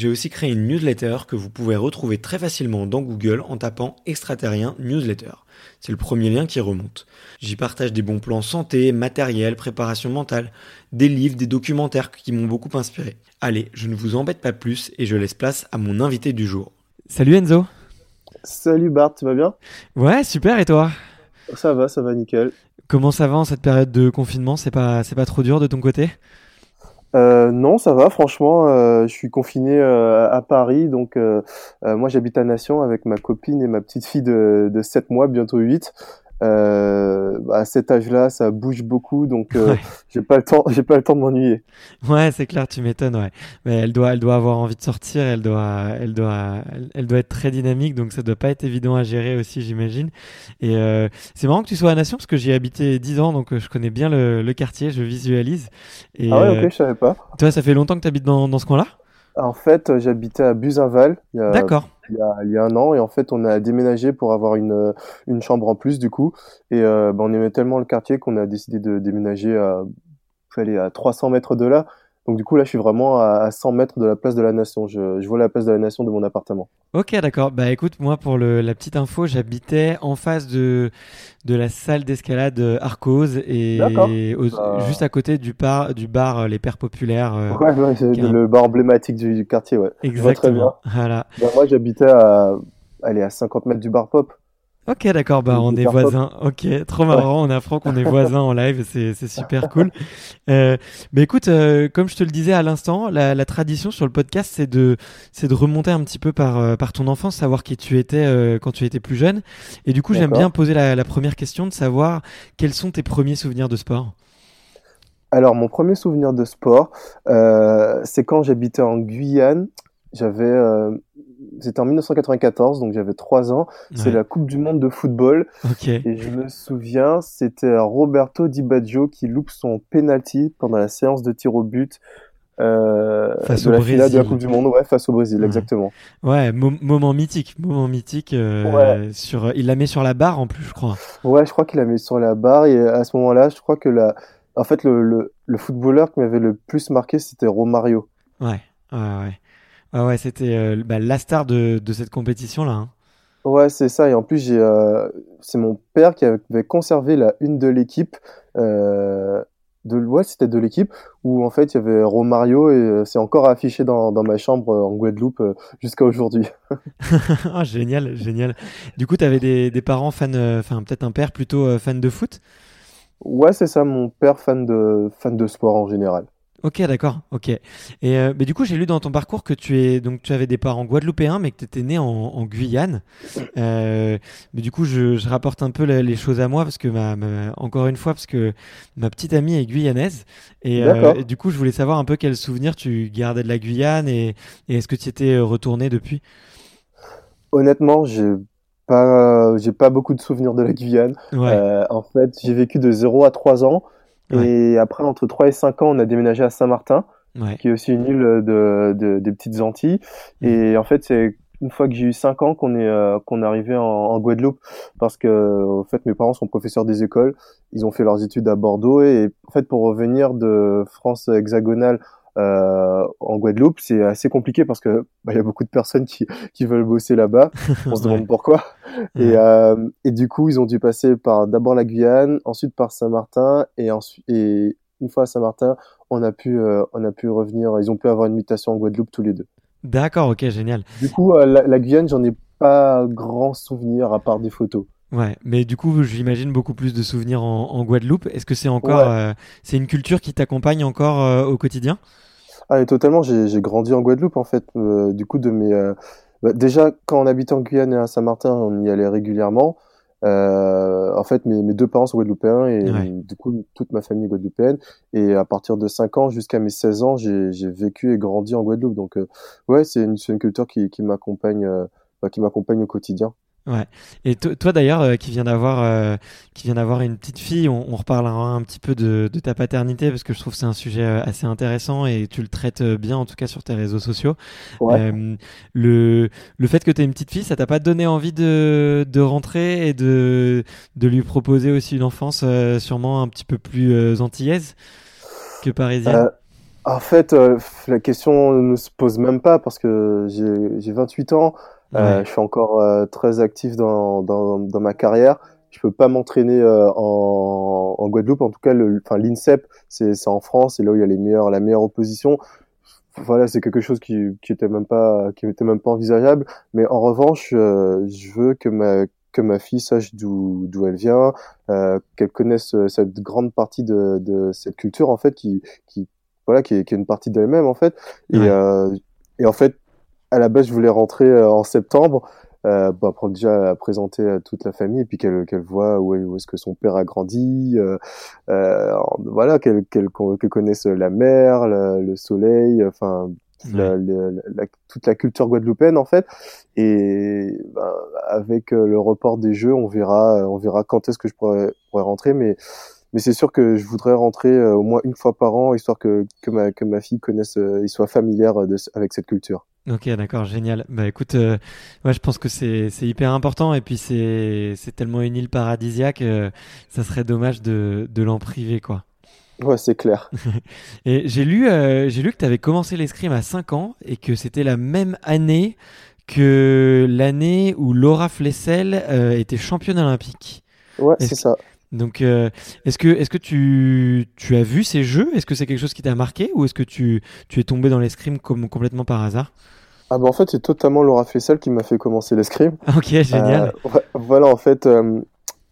j'ai aussi créé une newsletter que vous pouvez retrouver très facilement dans Google en tapant extraterrien newsletter. C'est le premier lien qui remonte. J'y partage des bons plans santé, matériel, préparation mentale, des livres, des documentaires qui m'ont beaucoup inspiré. Allez, je ne vous embête pas plus et je laisse place à mon invité du jour. Salut Enzo Salut Bart, tu vas bien? Ouais, super et toi? Ça va, ça va nickel. Comment ça va en cette période de confinement? C'est pas, c'est pas trop dur de ton côté? Euh, non, ça va, franchement, euh, je suis confiné euh, à Paris, donc euh, moi j'habite à Nation avec ma copine et ma petite fille de, de 7 mois, bientôt 8. Euh, bah, à cet âge-là, ça bouge beaucoup, donc euh, Ouais. j'ai pas le temps, j'ai pas le temps de m'ennuyer. Ouais, c'est clair, tu m'étonnes, ouais. Mais elle doit, elle doit avoir envie de sortir, elle doit, elle doit, elle, doit être très dynamique, donc ça doit pas être évident à gérer aussi, j'imagine. Et euh, c'est marrant que tu sois à Nation parce que j'y ai habité 10 ans, donc euh, je connais bien le, le quartier, je visualise. Et Ah ouais, euh, ok, je savais pas. toi, ça fait longtemps que tu habites dans, dans ce coin-là? En fait, j'habitais à Buzinval D'accord. Il y a, il y a un an, et en fait, on a déménagé pour avoir une, une chambre en plus, du coup. Et euh, bah, on aimait tellement le quartier qu'on a décidé de déménager à, aller à 300 mètres de là. Donc du coup, là, je suis vraiment à, à 100 mètres de la place de la Nation. Je, je vois la place de la Nation de mon appartement. Ok, d'accord. Bah écoute, moi pour le, la petite info, j'habitais en face de, de la salle d'escalade Arcos et Bah. juste à côté du bar, du bar euh, Les Pères Populaires. euh, Ouais, ouais, un- le bar emblématique du, du quartier, ouais. Très bien. exactement. Voilà. Bah, moi, j'habitais à, allez, à 50 mètres du bar pop. Ok, d'accord, bah on est voisins. Ok, trop marrant, on apprend qu'on est voisins en live, c'est super cool. Euh, bah écoute, euh, comme je te le disais à l'instant, la, la tradition sur le podcast, c'est de c'est de remonter un petit peu par euh, par ton enfance, savoir qui tu étais euh, quand tu étais plus jeune. Et du coup, j'aime bien poser la, la première question de savoir quels sont tes premiers souvenirs de sport. Alors, mon premier souvenir de sport, euh, c'est quand j'habitais en Guyane. J'avais, euh, c'était en 1994, donc j'avais 3 ans. C'est la Coupe du Monde de football. Et je me souviens, c'était Roberto Di Baggio qui loupe son penalty pendant la séance de tir au but euh, Face de au la finale de la Brésil. Coupe du Monde, ouais, face au Brésil, Ouais. exactement. Ouais, mo- moment mythique, moment mythique. euh, Ouais. sur, il la met sur la barre en plus, je crois. Ouais, je crois qu'il a mis sur la barre et à ce moment-là, je crois que la, en fait, le, le, le footballeur qui m'avait le plus marqué, c'était Romario. Ouais, ouais, ouais. Ouais, ouais, c'était euh, bah, la star de, de cette compétition-là. hein. Ouais, c'est ça. Et en plus, j'ai, euh, c'est mon père qui avait conservé la une de l'équipe. Euh, de, ouais, c'était de l'équipe où en fait il y avait Romario et euh, c'est encore affiché dans, dans ma chambre euh, en Guadeloupe jusqu'à aujourd'hui. Ah, génial, génial. Du coup, tu avais des, des parents fans, enfin peut-être un père plutôt fan de foot? Ouais, c'est ça, mon père fan de fan de sport en général. Ok, d'accord. Ok. Et euh, mais du coup, j'ai lu dans ton parcours que tu es donc tu avais des parents guadeloupéens, mais que tu étais né en, en Guyane. Euh, mais du coup, je, je rapporte un peu les choses à moi parce que ma, ma- encore une fois parce que ma petite amie est guyanaise et, euh, et du coup, je voulais savoir un peu quels souvenirs tu gardais de la Guyane et, et est-ce que tu étais retourné depuis? Honnêtement, j'ai pas j'ai pas beaucoup de souvenirs de la Guyane. Ouais. Euh, en fait, j'ai vécu de 0 à 3 ans et après entre 3 et 5 ans, on a déménagé à Saint-Martin, Ouais. qui est aussi une île de, de- des petites Antilles. Mm. Et en fait, c'est une fois que j'ai eu 5 ans qu'on est euh, qu'on est arrivé en, en Guadeloupe parce que en fait mes parents sont professeurs des écoles, ils ont fait leurs études à Bordeaux et en fait pour revenir de France hexagonale euh, en Guadeloupe, c'est assez compliqué parce que bah, il y a beaucoup de personnes qui qui veulent bosser là-bas. On se demande pourquoi. Et, euh, et du coup, ils ont dû passer par d'abord la Guyane, ensuite par Saint-Martin, et ensuite, et une fois à Saint-Martin, on a pu, euh, on a pu revenir. Ils ont pu avoir une mutation en Guadeloupe tous les deux. D'accord. Ok. Génial. Du coup, la, la Guyane, j'en ai pas grand souvenir à part des photos. Ouais, mais du coup, j'imagine beaucoup plus de souvenirs en, en Guadeloupe. Est-ce que c'est encore, Ouais. euh, c'est une culture qui t'accompagne encore euh, au quotidien? Ah, et totalement, j'ai, grandi en Guadeloupe en fait. Euh, du coup, de mes, euh, bah, déjà quand on habitait en Guyane et à Saint-Martin, on y allait régulièrement. Euh, en fait, mes, mes deux parents sont guadeloupéens et Ouais. du coup, toute ma famille est guadeloupéenne. Et à partir de 5 ans jusqu'à mes 16 ans, j'ai, vécu et grandi en Guadeloupe. Donc, euh, ouais, c'est une, une culture qui, qui m'accompagne, euh, bah, qui m'accompagne au quotidien. Ouais. Et to- toi d'ailleurs, euh, qui vient d'avoir, euh, qui vient d'avoir une petite fille, on, on reparlera un petit peu de, de ta paternité parce que je trouve que c'est un sujet euh, assez intéressant et tu le traites euh, bien en tout cas sur tes réseaux sociaux. Ouais. Euh, le, le fait que tu aies une petite fille, ça t'a pas donné envie de, de rentrer et de, de lui proposer aussi une enfance euh, sûrement un petit peu plus euh, antillaise que parisienne? Euh, en fait, euh, la question ne se pose même pas parce que j'ai, j'ai 28 ans. Euh, Ouais. je suis encore euh, très actif dans, dans, dans ma carrière. Je peux pas m'entraîner euh, en, en Guadeloupe. En tout cas, enfin, l'INSEP, c'est, en France, c'est là où il y a les meilleurs, la meilleure opposition. Voilà, c'est quelque chose qui, qui était même pas, qui était même pas envisageable. Mais en revanche, euh, je veux que ma, que ma fille sache d'où, d'où elle vient, euh, qu'elle connaisse euh, cette grande partie de, de cette culture en fait, qui, qui, voilà, qui est, qui est une partie d'elle-même en fait. Et, Ouais. euh, et en fait, à la base, je voulais rentrer euh, en septembre, euh, bah, pour déjà présenter à toute la famille et puis qu'elle qu'elle voit où, où est-ce que son père a grandi, euh, euh, voilà, qu'elle qu'elle qu'elle connaisse la mer, le, le soleil, enfin la- la- la- toute la culture guadeloupéenne en fait. Et bah, avec euh, le report des jeux, on verra, on verra quand est-ce que je pourrais, pourrais rentrer, mais mais c'est sûr que je voudrais rentrer euh, au moins une fois par an, histoire que, que, ma, que ma fille connaisse euh, et soit familière de, avec cette culture. Ok, d'accord, génial. Bah écoute, euh, ouais, je pense que c'est hyper important et puis c'est tellement une île paradisiaque, euh, ça serait dommage de de l'en priver quoi. Ouais, c'est clair. Et j'ai lu euh, j'ai lu que tu avais commencé l'escrime à 5 ans et que c'était la même année que l'année où Laura Flessel euh, était championne olympique. Ouais, c'est ça. Donc euh, est-ce que est-ce que tu tu as vu ces jeux? Est-ce que c'est quelque chose qui t'a marqué ou est-ce que tu tu es tombé dans l'escrime comme complètement par hasard? Ah bah en fait, c'est totalement Laura Flessel qui m'a fait commencer l'escrime. Ok, génial. Euh, voilà, en fait, euh,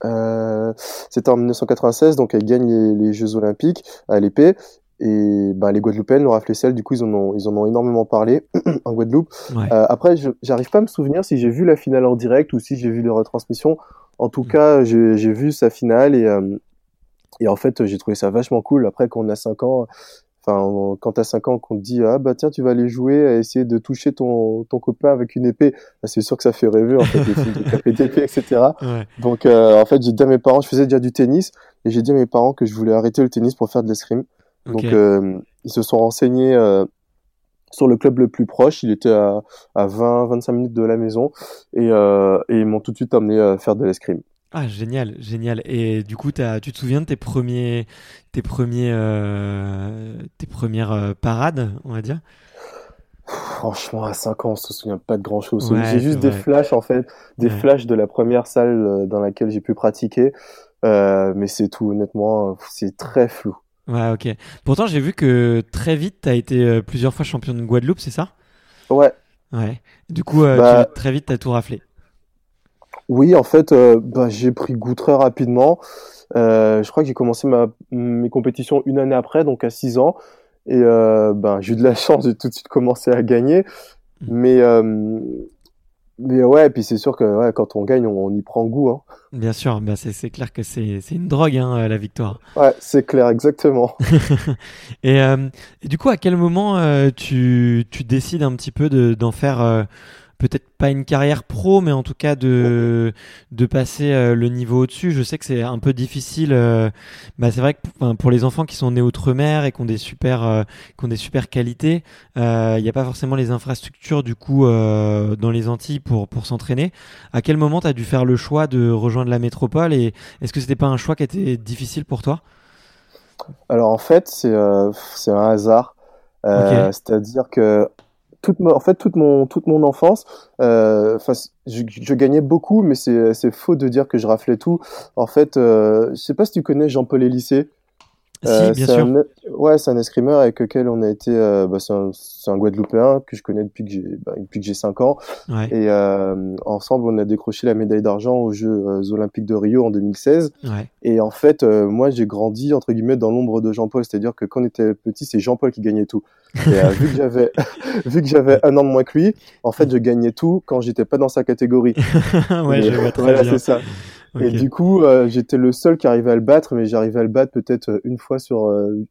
euh, c'était en 1996, donc elle gagne les, les Jeux Olympiques à l'épée. Et bah, les Guadeloupéennes, Laura Flessel, du coup, ils en ont, ils en ont énormément parlé en Guadeloupe. Ouais. Euh, après, j'arrive pas à me souvenir si j'ai vu la finale en direct ou si j'ai vu les retransmissions. En tout Mm. cas, j'ai j'ai vu sa finale et, euh, et en fait, j'ai trouvé ça vachement cool. Après, quand on a 5 ans, enfin, quand t'as 5 ans, qu'on te dit, ah bah tiens, tu vas aller jouer à essayer de toucher ton, ton copain avec une épée, bah, c'est sûr que ça fait rêver, en fait, films de taper d'épée, etc. Ouais. Donc, euh, en fait, j'ai dit à mes parents, je faisais déjà du tennis, et j'ai dit à mes parents que je voulais arrêter le tennis pour faire de l'escrime. Donc, euh, ils se sont renseignés euh, sur le club le plus proche. Il était à, à 20-25 minutes de la maison. Et, et ils m'ont tout de suite amené à faire de l'escrime. Ah, génial, génial. Et du coup, t'as, tu te souviens de tes premiers, tes premiers, euh, tes premières euh, parades, on va dire? Franchement, à 5 ans, on se souvient pas de grand chose. Ouais, j'ai juste des vrai. flashs, en fait, des Ouais. flashs de la première salle euh, dans laquelle j'ai pu pratiquer. Euh, mais c'est tout, honnêtement, c'est très flou. Ouais, ok. Pourtant, j'ai vu que très vite, t'as été euh, plusieurs fois champion de Guadeloupe, c'est ça? Ouais, Ouais. Du coup, Bah, tu- très vite, t'as tout raflé. Oui, en fait, euh, bah, j'ai pris goût très rapidement. je crois que j'ai commencé ma, mes compétitions une année après, donc à 6 ans. Et ben, j'ai eu de la chance, j'ai tout de suite commencé à gagner. Mmh. Mais mais ouais, et puis c'est sûr que ouais, quand on gagne, on, y prend goût. Hein. Bien sûr, bah c'est clair que c'est une drogue, hein, la victoire. Ouais, c'est clair, exactement. et, euh, et, du coup, à quel moment euh, tu, tu décides un petit peu d'en faire euh, peut-être pas une carrière pro, mais en tout cas de, de passer euh, le niveau au-dessus. Je sais que c'est un peu difficile. Euh, bah, c'est vrai que pour les enfants qui sont nés outre-mer et qui ont des super, euh, qui ont des super qualités, il n'y a pas forcément les infrastructures du coup dans les Antilles pour, pour s'entraîner. À quel moment tu as dû faire le choix de rejoindre la métropole et est-ce que c'était pas un choix qui était difficile pour toi? Alors en fait, c'est c'est un hasard. C'est-à-dire que toute en fait toute mon toute mon enfance euh, je, je, gagnais beaucoup mais c'est c'est faux de dire que je raflais tout. En fait euh, je sais pas si tu connais Jean-Paul Élysée euh, bien sûr. ouais, c'est un escrimeur avec lequel on a été. Euh, bah, c'est un, un, Guadeloupéen que je connais depuis que j'ai bah, depuis que j'ai 5 ans. Ouais. Et euh, ensemble, on a décroché la médaille d'argent aux Jeux Olympiques de Rio en 2016. Ouais. Et en fait, euh, moi, j'ai grandi entre guillemets dans l'ombre de Jean-Paul, c'est-à-dire que quand on était petit, c'est Jean-Paul qui gagnait tout. Et vu que j'avais vu que j'avais un an de moins que lui, en fait, je gagnais tout quand j'étais pas dans sa catégorie. ouais, je vois très voilà, c'est ça. Et du coup, euh, j'étais le seul qui arrivait à le battre, mais j'arrivais à le battre peut-être euh, une fois sur, euh,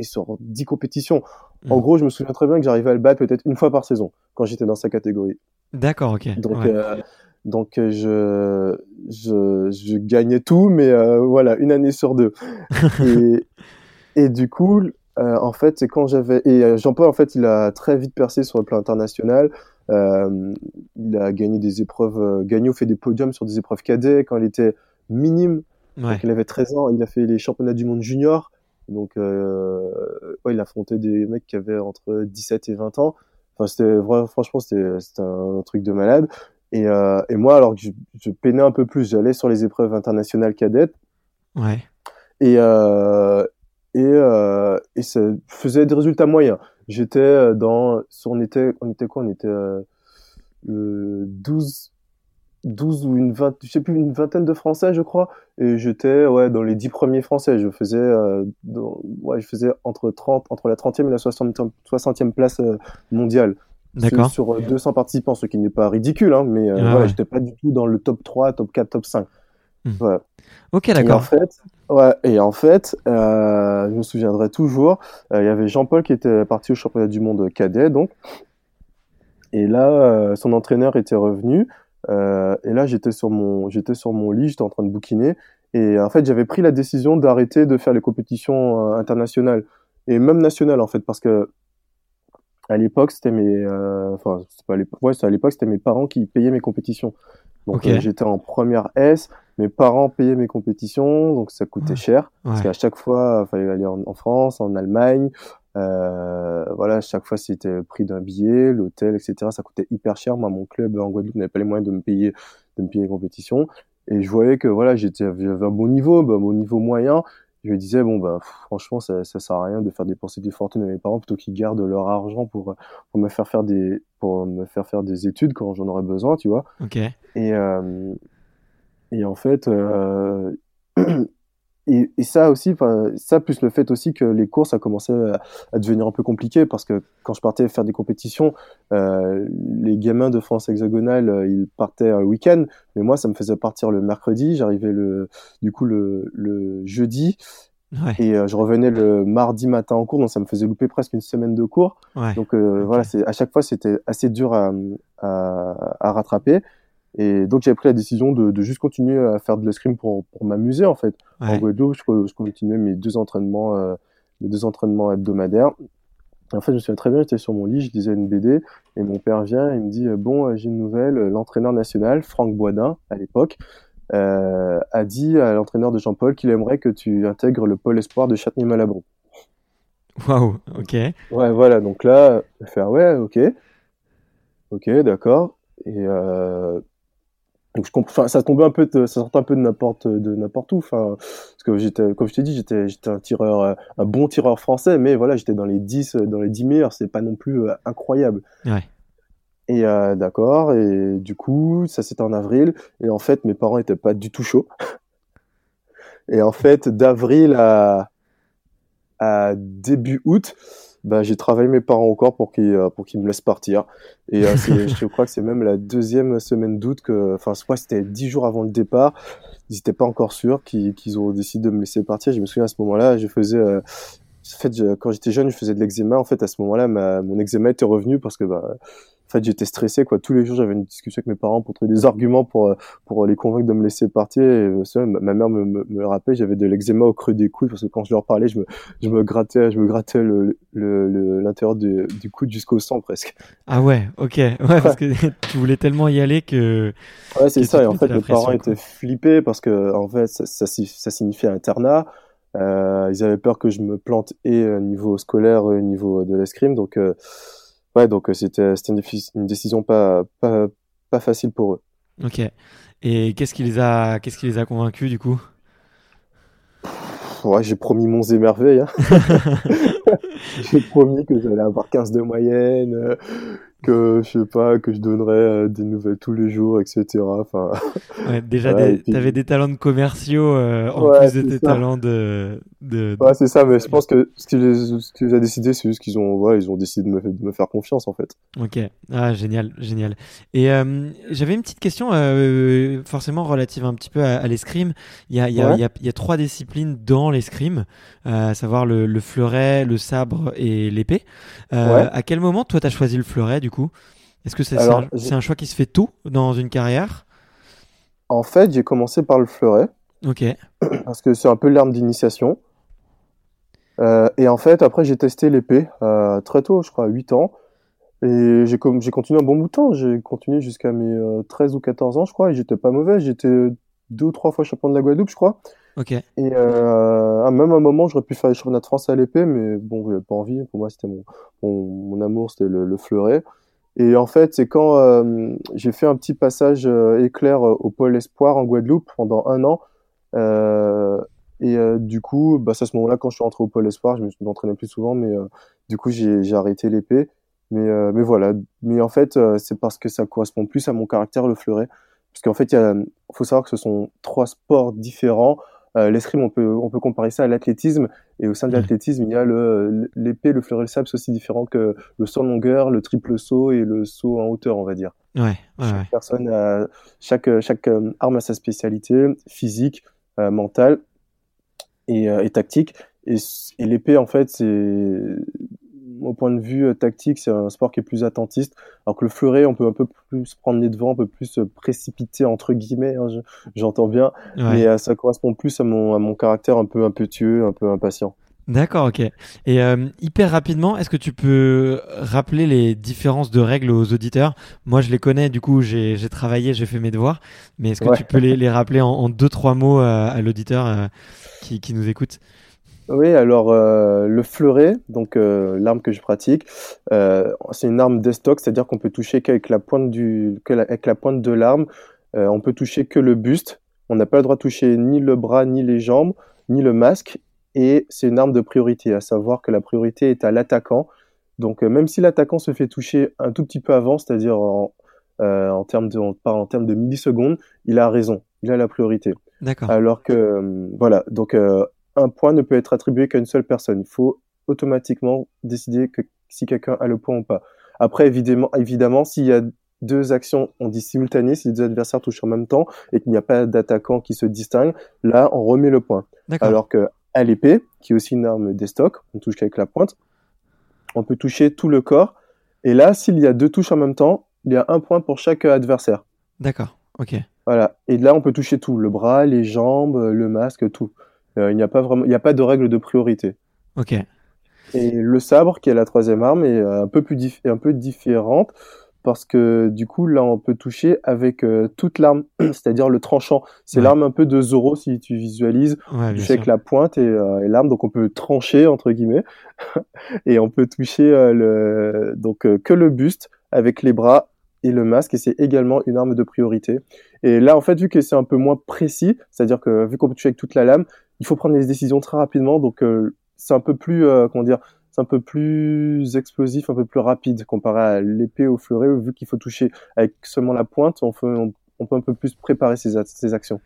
sur 10 compétitions. En hmm. gros, je me souviens très bien que j'arrivais à le battre peut-être une fois par saison quand j'étais dans sa catégorie. D'accord, ok. Donc, euh, donc je, je, je, gagnais tout, mais voilà, une année sur deux. et, et du coup, en fait, c'est quand j'avais et Jean-Paul, en fait, il a très vite percé sur le plan international. Euh, il a gagné des épreuves, euh, Gagnon fait des podiums sur des épreuves cadets quand il était minime. Ouais. il avait 13 ans, il a fait les championnats du monde junior. Donc, euh, ouais, il a affronté des mecs qui avaient entre 17 et 20 ans. Enfin, c'était franchement, c'était, c'était un truc de malade. Et, euh, et moi, alors que je, je, peinais un peu plus, j'allais sur les épreuves internationales cadettes. Ouais. Et, euh, et, euh, et ça faisait des résultats moyens. J'étais euh, dans, on était, on était quoi? On était euh, 12, 12 ou une vingt, je sais plus, une vingtaine de Français, je crois. Et j'étais, ouais, dans les 10 premiers Français. Je faisais, euh, dans, ouais, je faisais entre 30, entre la 30e et la 60e, 60e place euh, mondiale. D'accord. Sur 200 participants, ce qui n'est pas ridicule, hein, mais euh, ah, ouais. j'étais pas du tout dans le top 3, top 4, top 5. Hmm. Ouais. Ok, d'accord. En fait, ouais, et en fait, euh, je me souviendrai toujours, euh, il y avait Jean-Paul qui était parti au championnat du monde cadet, donc. Et là, euh, son entraîneur était revenu. Et là, j'étais sur mon, j'étais sur mon lit, j'étais en train de bouquiner. Et en fait, j'avais pris la décision d'arrêter de faire les compétitions internationales et même nationales en fait, parce que à l'époque, c'était mes, enfin, c'est pas à l'époque, ouais, à l'époque, c'était mes parents qui payaient mes compétitions. Donc okay. j'étais en première S, mes parents payaient mes compétitions, donc ça coûtait cher. Ouais. Parce qu'à chaque fois, il fallait aller en, en, France, en Allemagne. Euh, voilà, chaque fois c'était le prix d'un billet, l'hôtel, etc. Ça coûtait hyper cher. Moi, mon club en Guadeloupe n'avait pas les moyens de me payer, de me payer les compétitions. Et je voyais que voilà, j'étais, j'avais un bon niveau, bah, mon niveau moyen. Je me disais bon bah franchement ça, ça sert à rien de faire dépenser des fortunes à mes parents plutôt qu'ils gardent leur argent pour pour me faire faire des pour me faire faire des études quand j'en aurais besoin, tu vois. Ok. Et euh, et en fait, euh, et, et, ça aussi, ça plus le fait aussi que les courses a commencé à, à, devenir un peu compliqué parce que quand je partais faire des compétitions, euh, les gamins de France hexagonale, euh, ils partaient un week-end, mais moi ça me faisait partir le mercredi, j'arrivais le, du coup le, le jeudi. Ouais. Et euh, je revenais le mardi matin en cours, donc ça me faisait louper presque une semaine de cours. Ouais. Donc euh, okay. voilà, à chaque fois c'était assez dur à, à, à rattraper. Et donc j'avais pris la décision de, de, juste continuer à faire de l'escrime pour, pour m'amuser en fait. Ouais. En Guadeloupe, je, je, continuais mes deux entraînements, euh, mes deux entraînements hebdomadaires. En fait, je me souviens très bien, j'étais sur mon lit, je lisais une BD et mon père vient et il me dit bon, j'ai une nouvelle, l'entraîneur national Franck Boisdin à l'époque euh, a dit à l'entraîneur de Jean-Paul qu'il aimerait que tu intègres le pôle espoir de Châtenay-Malabon. Waouh, ok. Ouais, voilà, donc là, je fais ah ouais, ok, ok, d'accord. Et euh, donc je ça tombait un peu de, ça sortait un peu de n'importe de n'importe où. Enfin parce que j'étais comme je t'ai dit j'étais j'étais un tireur euh, un bon tireur français mais voilà j'étais dans les 10 dans les 10 meilleurs. C'est pas non plus euh, incroyable. Ouais. et euh, d'accord. Et du coup ça c'était en avril. Et en fait mes parents étaient pas du tout chauds. Et en fait, d'avril à, à début août, bah, j'ai travaillé mes parents encore pour qu'ils euh, pour qu'ils me laissent partir. Et euh, je crois que c'est même la deuxième semaine d'août que, enfin, je crois que c'était dix jours avant le départ. Ils n'étaient pas encore sûrs qu'ils ont décidé de me laisser partir. Je me souviens à ce moment-là, je faisais, euh, en fait, quand j'étais jeune, je faisais de l'eczéma. En fait, à ce moment-là, mon eczéma était revenu parce que bah, fait, j'étais stressé, quoi. Tous les jours, j'avais une discussion avec mes parents pour trouver des arguments pour, euh, pour les convaincre de me laisser partir. Et euh, ma mère me, me, me rappelait, j'avais de l'eczéma au creux des coudes parce que quand je leur parlais, je me, je me grattais, je me grattais le, le, l'intérieur du, du coude jusqu'au sang presque. Ah ouais, ok. Ouais, parce que tu voulais tellement y aller que. Ouais, c'est ça. Et en fait, mes parents étaient flippés parce que, en fait, ça, ça, ça signifiait internat. Euh, ils avaient peur que je me plante et au niveau scolaire au niveau de l'escrime. Donc, euh, ouais, donc euh, c'était c'était une, une, décision pas, pas pas facile pour eux. Ok. Et qu'est-ce qui les a qu'est-ce qui les a convaincus du coup? Ouais, j'ai promis mon émerveil. Hein. j'ai promis que j'allais avoir 15 de moyenne, euh, que je sais pas que je donnerais euh, des nouvelles tous les jours etc enfin ouais, déjà ouais, tu avais des talents de commerciaux euh, en ouais, plus de tes ça. talents de, de, ouais c'est ça mais je pense que ce qui les, ce qui les a décidé c'est juste qu'ils ont ouais, ils ont décidé de me, de me, faire confiance en fait. Ok. Ah génial génial. Et euh, j'avais une petite question euh, forcément relative un petit peu à, à l'escrime. Il y a il y a, y, a, y a trois disciplines dans l'escrime à savoir le, le, fleuret le sabre et l'épée. À quel moment toi tu as choisi le fleuret du coup Est-ce que c'est un, un, choix qui se fait tôt dans une carrière? En fait, j'ai commencé par le fleuret. Ok. Parce que c'est un peu l'arme d'initiation. Euh, et en fait, après, j'ai testé l'épée euh, très tôt, je crois, à 8 ans. Et j'ai continué un bon bout de temps. J'ai continué jusqu'à mes euh, 13 ou 14 ans, je crois, et j'étais pas mauvais. J'étais deux ou trois fois champion de la Guadeloupe, je crois. Ok. Et euh, même à un moment, j'aurais pu faire les championnats de France à l'épée, mais bon, j'avais pas envie. Pour moi, c'était mon, mon, mon, amour, c'était le, le, fleuret. Et en fait, c'est quand euh, j'ai fait un petit passage euh, éclair au pôle espoir en Guadeloupe pendant un an. Euh, et euh, du coup, bah, c'est à ce moment-là, quand je suis rentré au pôle espoir, je me suis entraîné plus souvent, mais euh, du coup, j'ai arrêté l'épée. Mais, euh, mais voilà. Mais en fait, c'est parce que ça correspond plus à mon caractère, le fleuret. Parce qu'en fait, il faut savoir que ce sont trois sports différents. Euh, l'escrime, on peut, on peut comparer ça à l'athlétisme. Et au sein de l'athlétisme, il y a le, l'épée, le fleuret, le sabre, c'est aussi différent que le saut en longueur, le triple saut et le saut en hauteur, on va dire. Ouais, ouais, chaque ouais. personne a, chaque, chaque euh, arme a sa spécialité physique, euh, mentale et, euh, et tactique. Et, et l'épée, en fait, c'est au point de vue euh, tactique, c'est un sport qui est plus attentiste, alors que le fleuret, on peut un peu plus prendre les devants, un peu plus se précipiter entre guillemets, hein, j'entends bien, Ouais. mais euh, ça correspond plus à mon, à mon caractère un peu impétueux, un peu impatient. D'accord, ok. Et euh, hyper rapidement, est-ce que tu peux rappeler les différences de règles aux auditeurs? Moi, je les connais, du coup, j'ai j'ai travaillé, j'ai fait mes devoirs, mais est-ce que Ouais. tu peux les, les rappeler en, en deux, trois mots à, à l'auditeur euh, qui, qui nous écoute? Oui, alors euh, le fleuret, donc euh, l'arme que je pratique, euh, c'est une arme destock, c'est-à-dire qu'on peut toucher qu'avec la pointe du, que la- avec la pointe de l'arme. On peut toucher que le buste. On n'a pas le droit de toucher ni le bras, ni les jambes, ni le masque. Et c'est une arme de priorité, à savoir que la priorité est à l'attaquant. Donc même si l'attaquant se fait toucher un tout petit peu avant, c'est-à-dire en, en termes de, on parle en termes de millisecondes, il a raison, il a la priorité. D'accord. Alors que, voilà, donc un point ne peut être attribué qu'à une seule personne. Il faut automatiquement décider que si quelqu'un a le point ou pas. Après, évidemment, évidemment s'il y a deux actions, on dit simultanées, si les deux adversaires touchent en même temps et qu'il n'y a pas d'attaquant qui se distingue, là, on remet le point. D'accord. Alors que à l'épée, qui est aussi une arme des stocks, on touche qu'avec la pointe, on peut toucher tout le corps. Et là, s'il y a deux touches en même temps, il y a un point pour chaque adversaire. D'accord. Ok. Voilà. Et là, on peut toucher tout, le bras, les jambes, le masque, tout. Euh, il n'y a pas vraiment, il n'y a pas de règle de priorité. Ok. Et le sabre, qui est la troisième arme, est un peu plus dif- est un peu différente parce que du coup, là, on peut toucher avec euh, toute l'arme, c'est-à-dire le tranchant. C'est Ouais. l'arme un peu de Zoro si tu visualises. Ouais, toucher sûr. avec la pointe et, euh, et l'arme, donc on peut trancher entre guillemets, et on peut toucher euh, le donc euh, que le buste avec les bras et le masque, et c'est également une arme de priorité. Et là, en fait, vu que c'est un peu moins précis, c'est-à-dire que vu qu'on peut toucher avec toute la lame, il faut prendre les décisions très rapidement, donc euh, c'est un peu plus, euh, comment dire, c'est un peu plus explosif, un peu plus rapide comparé à l'épée au fleuret, vu qu'il faut toucher avec seulement la pointe, on, fait, peut un peu plus préparer ses, ses actions.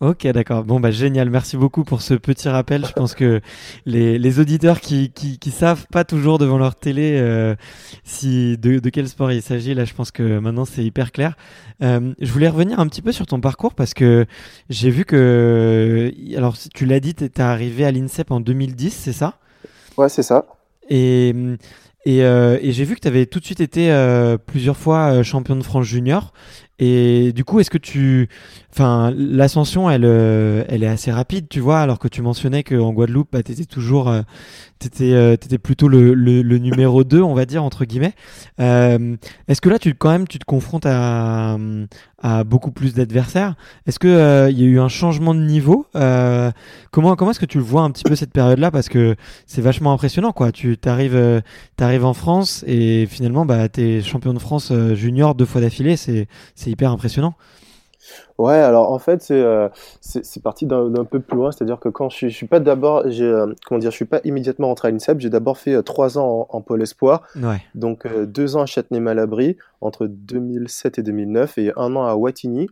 Ok, d'accord. Bon, bah génial. Merci beaucoup pour ce petit rappel. Je pense que les, les auditeurs qui, qui, qui, savent pas toujours devant leur télé euh, si de, de, quel sport il s'agit, là, je pense que maintenant c'est hyper clair. Euh, je voulais revenir un petit peu sur ton parcours parce que j'ai vu que, alors tu l'as dit, tu es arrivé à l'INSEP en 2010, c'est ça? Ouais, c'est ça. Et et, euh, et j'ai vu que tu avais tout de suite été euh, plusieurs fois euh, champion de France junior. Et du coup, est-ce que tu, enfin, l'ascension, elle, euh, elle est assez rapide, tu vois, alors que tu mentionnais qu'en Guadeloupe, bah, t'étais toujours, euh, t'étais, euh, plutôt le, numéro 2, on va dire entre guillemets. est-ce que là, tu quand même, tu te confrontes à, beaucoup plus d'adversaires? Est-ce que il y a eu un changement de niveau? Comment, comment est-ce que tu le vois un petit peu cette période-là? Parce que c'est vachement impressionnant, quoi. Tu t'arrives, t'arrives en France et finalement, bah, t'es champion de France junior deux fois d'affilée. C'est hyper impressionnant. Ouais, alors en fait, c'est euh, c'est parti d'un peu plus loin, c'est-à-dire que quand je je suis pas d'abord, euh, comment dire, je suis pas immédiatement rentré à l'INSEP, j'ai d'abord fait euh, trois ans en, pôle espoir, ouais. donc deux ans à Châtenay-Malabry entre 2007 et 2009 et un an à Wattignies.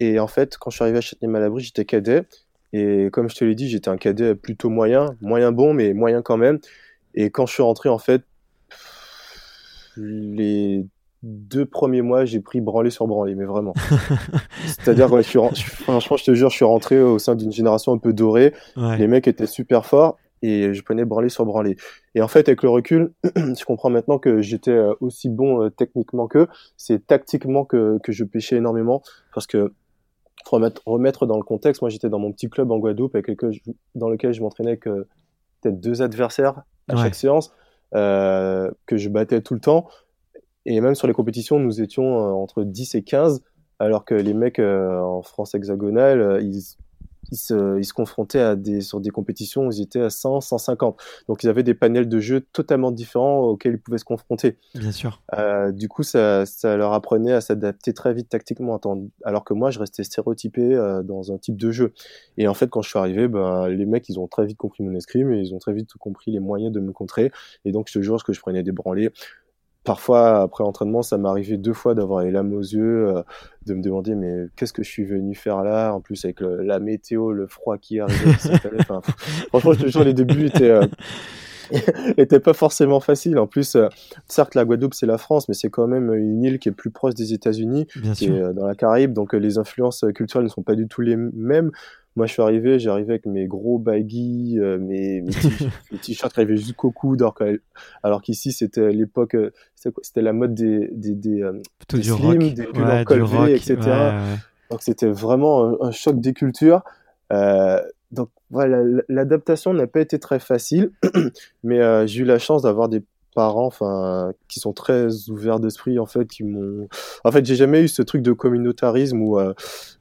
Et en fait, quand je suis arrivé à Châtenay-Malabry, j'étais cadet et comme je te l'ai dit, j'étais un cadet plutôt moyen, moyen bon, mais moyen quand même. Et quand je suis rentré, en fait, les deux premiers mois, j'ai pris branlé sur branlé, mais vraiment. C'est-à-dire, ouais, je suis, franchement, je te jure, je suis rentré au sein d'une génération un peu dorée. Ouais. Les mecs étaient super forts et je prenais branlé sur branlé. Et en fait, avec le recul, je comprends maintenant que j'étais euh, aussi bon euh, techniquement qu'eux. C'est tactiquement que, que je pêchais énormément parce que faut remettre, remettre dans le contexte. Moi, j'étais dans mon petit club en Guadeloupe avec lequel je, dans lequel je m'entraînais avec euh, peut-être deux adversaires à Ouais. chaque séance euh, que je battais tout le temps. Et même sur les compétitions, nous étions euh, entre 10 et 15, alors que les mecs euh, en France hexagonale, euh, ils, ils, se, ils se confrontaient à des, sur des compétitions où ils étaient à 100, 150. Donc ils avaient des panels de jeux totalement différents auxquels ils pouvaient se confronter. Bien sûr. Euh, du coup, ça, ça leur apprenait à s'adapter très vite tactiquement, alors que moi, je restais stéréotypé dans un type de jeu. Et en fait, quand je suis arrivé, ben, les mecs, ils ont très vite compris mon escrime et ils ont très vite compris les moyens de me contrer. Et donc, je te jure que je prenais des branlés. Parfois, après l'entraînement, ça m'est arrivé deux fois d'avoir les larmes aux yeux, euh, de me demander mais qu'est-ce que je suis venu faire là? En plus avec le, la météo, le froid qui. Enfin, pff, franchement, je te jure, les débuts étaient, euh, étaient pas forcément faciles. En plus, euh, certes, la Guadeloupe c'est la France, mais c'est quand même une île qui est plus proche des États-Unis, qui sûr. est euh, dans la Caraïbe, donc euh, les influences culturelles ne sont pas du tout les mêmes. Moi, je suis arrivé, arrivé avec mes gros baggy, euh, mes, t-shirts qui arrivaient jusqu'au coude, alors alors qu'ici c'était l'époque, c'était la mode des des, des, euh, des du slim, rock. des pulls en Ouais, col rock. etc. Ouais, ouais. Donc c'était vraiment un, un choc des cultures. Euh, donc voilà, l'adaptation n'a pas été très facile, mais euh, j'ai eu la chance d'avoir des parents, enfin, qui sont très ouverts d'esprit en fait, qui m'ont. En fait, j'ai jamais eu ce truc de communautarisme où, euh,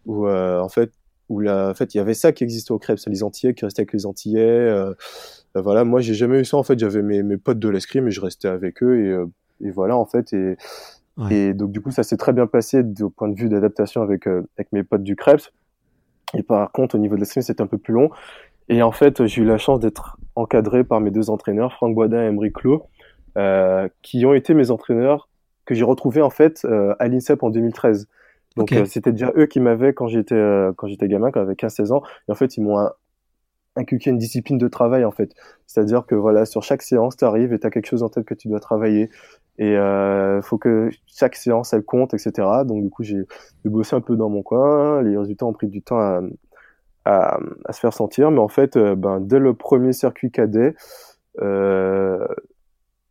où euh, en fait, où la, en fait, il y avait ça qui existait au c'est les Antillais qui restaient avec les Antillais. euh, euh, voilà, moi j'ai jamais eu ça en fait. J'avais mes, mes potes de l'escrime et je restais avec eux et, euh, et voilà en fait et Ouais. et donc du coup ça s'est très bien passé du point de vue d'adaptation avec euh, avec mes potes du Crêpes. Et par contre au niveau de l'escrime c'était un peu plus long. Et en fait j'ai eu la chance d'être encadré par mes deux entraîneurs, Franck Boisdin et Emery Clos, euh, qui ont été mes entraîneurs que j'ai retrouvés en fait euh, à l'INSEP en 2013. Donc euh, c'était déjà eux qui m'avaient quand j'étais euh, quand j'étais gamin, quand j'avais 15-16 ans. Et en fait ils m'ont in- inculqué une discipline de travail en fait. C'est-à-dire que voilà sur chaque séance tu arrives et tu as quelque chose en tête que tu dois travailler. Et euh, faut que chaque séance elle compte, etc. Donc du coup j'ai bossé un peu dans mon coin. Les résultats ont pris du temps à, à, à se faire sentir, mais en fait, euh, ben, dès le premier circuit cadet, euh,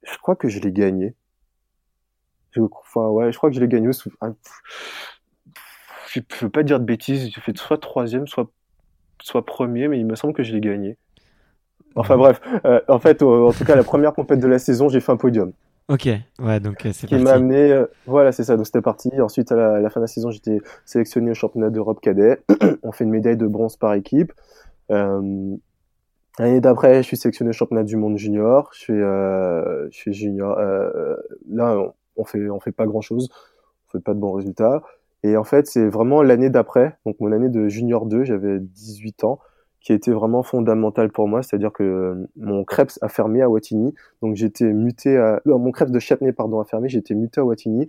je crois que je l'ai gagné. Je, enfin, ouais, je crois que je l'ai gagné. sous- ah, Je ne veux pas dire de bêtises, j'ai fait soit troisième, soit, soit premier, mais il me semble que je l'ai gagné. Enfin bref, euh, en fait, euh, en tout cas, la première compète de la saison, j'ai fait un podium. Ok, ouais, donc euh, c'est qui m'a amené, euh, voilà, c'est ça, donc c'était parti. Ensuite, à la, à la fin de la saison, j'étais sélectionné au championnat d'Europe cadet. On fait une médaille de bronze par équipe. Euh, L'année d'après, je suis sélectionné au championnat du monde junior. Je euh, fais junior. Là, on, on fait, on fait pas grand chose. On fait pas de bons résultats. Et en fait, c'est vraiment l'année d'après, donc mon année de junior 2, j'avais 18 ans, qui a été vraiment fondamentale pour moi. C'est-à-dire que euh, mon Krebs a fermé à Wattignies. Donc j'étais muté à, non, mon Krebs de Châtenay, pardon, a fermé. J'étais muté à Wattignies.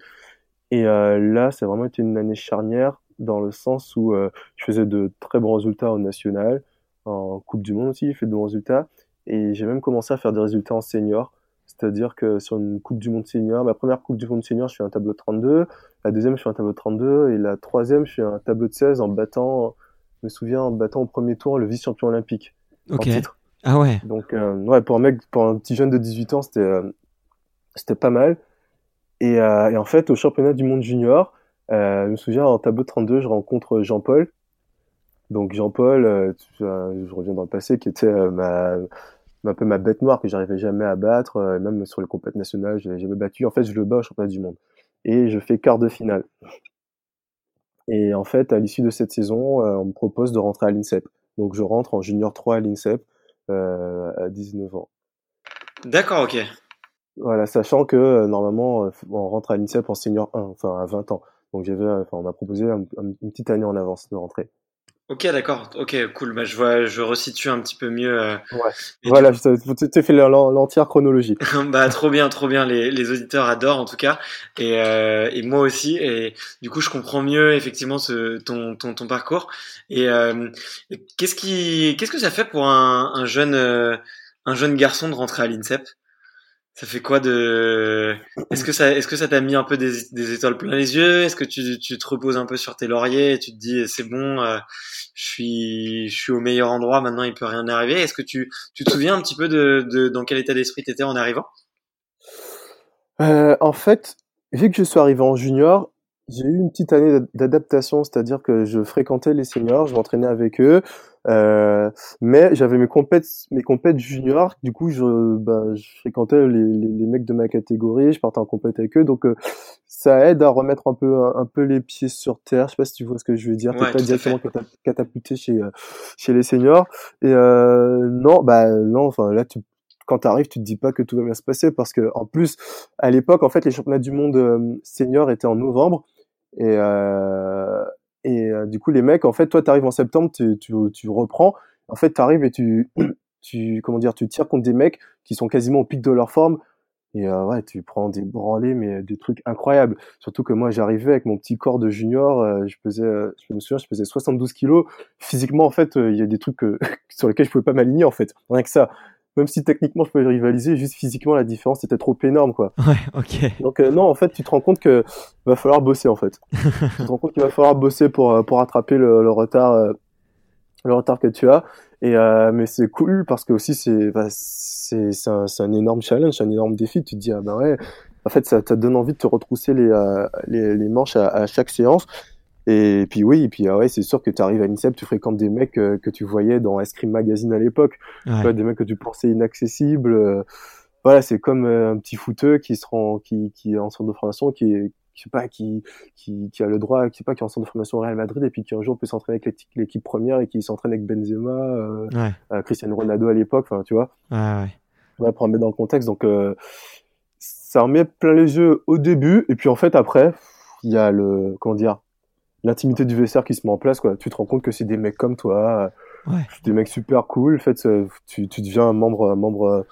Et euh, là, c'est vraiment été une année charnière dans le sens où je faisais de très bons résultats au national, en Coupe du Monde aussi, j'ai fait de bons résultats. Et j'ai même commencé à faire des résultats en senior. C'est-à-dire que sur une Coupe du Monde senior, ma première Coupe du Monde senior, je fais un tableau de 32. La deuxième, je fais un tableau de 32. Et la troisième, je fais un tableau de 16 en battant, me souviens, en battant au premier tour le vice-champion olympique. Ok. Ah ouais. Donc, euh, ouais, pour un mec, pour un petit jeune de 18 ans, c'était, euh, c'était pas mal. Et, euh, et, en fait, au championnat du monde junior, je me souviens, en tableau de 32, je rencontre Jean-Paul. Donc, Jean-Paul, je reviens dans le passé, qui était ma, un peu ma bête noire que j'arrivais jamais à battre, même sur les compétitions nationales, je l'ai jamais battu. En fait, je le bats au championnat du monde. Et je fais quart de finale. Et en fait, à l'issue de cette saison, euh, on me propose de rentrer à l'INSEP. Donc je rentre en junior 3 à l'INSEP euh, à 19 ans. D'accord, ok. Voilà, sachant que euh, normalement, on rentre à l'INSEP en senior 1, enfin à 20 ans. Donc j'avais, enfin, on m'a proposé une petite année en avance de rentrer. Ok, d'accord. Ok, cool. Bah, je vois, je resitue un petit peu mieux. Euh, ouais. Voilà, tu t'es fait l'entière chronologie. bah, trop bien, trop bien. Les, les auditeurs adorent en tout cas, et, euh, et moi aussi. Et du coup, je comprends mieux effectivement ce, ton, ton, ton parcours. Et euh, qu'est-ce qui, qu'est-ce que ça fait pour un, un jeune, euh, un jeune garçon de rentrer à l'INSEP? Ça fait quoi de Est-ce que ça est-ce que ça t'a mis un peu des, des, étoiles plein les yeux? Est-ce que tu, tu te reposes un peu sur tes lauriers et tu te dis c'est bon, euh, je suis je suis au meilleur endroit maintenant, il peut rien arriver? Est-ce que tu tu te souviens un petit peu de, de dans quel état d'esprit t'étais en arrivant? Euh, En fait, vu que je suis arrivé en junior, j'ai eu une petite année d'adaptation, c'est-à-dire que je fréquentais les seniors, je m'entraînais avec eux, euh, mais j'avais mes compètes, mes compètes juniors. Du coup, je, bah, je fréquentais les, les, les, mecs de ma catégorie. Je partais en compète avec eux. Donc, euh, ça aide à remettre un peu, un, peu les pieds sur terre. Je sais pas si tu vois ce que je veux dire. Ouais, pas directement catapulté chez, euh, chez les seniors. Et euh, non, bah non. Enfin, là, tu, quand tu arrives, tu te dis pas que tout va bien se passer parce que en plus, à l'époque, en fait, les championnats du monde euh, senior étaient en novembre. Et, euh, et euh, du coup, les mecs, en fait, toi, tu arrives en septembre, tu, tu, reprends. En fait, tu arrives et tu, tu, comment dire, tu tires contre des mecs qui sont quasiment au pic de leur forme. Et ouais, tu prends des branlés, mais des trucs incroyables. Surtout que moi, j'arrivais avec mon petit corps de junior, je pesais, je me souviens, je pesais 72 kilos. Physiquement, en fait, il y a des trucs sur lesquels je pouvais pas m'aligner, en fait. Rien que ça même si techniquement je pouvais rivaliser, juste physiquement la différence était trop énorme quoi. Ouais, ok. Donc euh, non, en fait, tu te rends compte que va falloir bosser en fait. tu te rends compte qu'il va falloir bosser pour euh, pour rattraper le, le retard euh, le retard que tu as. Et mais c'est cool parce que aussi c'est bah, c'est c'est un, un, énorme challenge, un énorme défi. Tu te dis ah ben ouais, en fait ça, te donne envie de te retrousser les les, les, manches à, à chaque séance. Et puis oui, et puis ah ouais, c'est sûr que tu arrives à l'INSEP, tu fréquentes des mecs euh, que tu voyais dans Cream Magazine à l'époque, ouais. des mecs que tu pensais inaccessibles. Euh, voilà, c'est comme euh, un petit footeux qui se rend, qui, qui est en centre de formation, qui est, sais pas, qui, qui, qui a le droit, qui pas, qui est en centre de formation au Real Madrid et puis qui un jour peut s'entraîner avec l'équipe première et qui s'entraîne avec Benzema, ouais. Cristiano Ronaldo à l'époque, enfin tu vois. Ouais, ouais. pour remettre dans le contexte, donc ça remet plein les yeux au début et puis en fait après, il y a le, comment dire l'intimité du vestiaire qui se met en place quoi tu te rends compte que c'est des mecs comme toi ouais. des mecs super cool en fait tu, tu deviens un membre un membre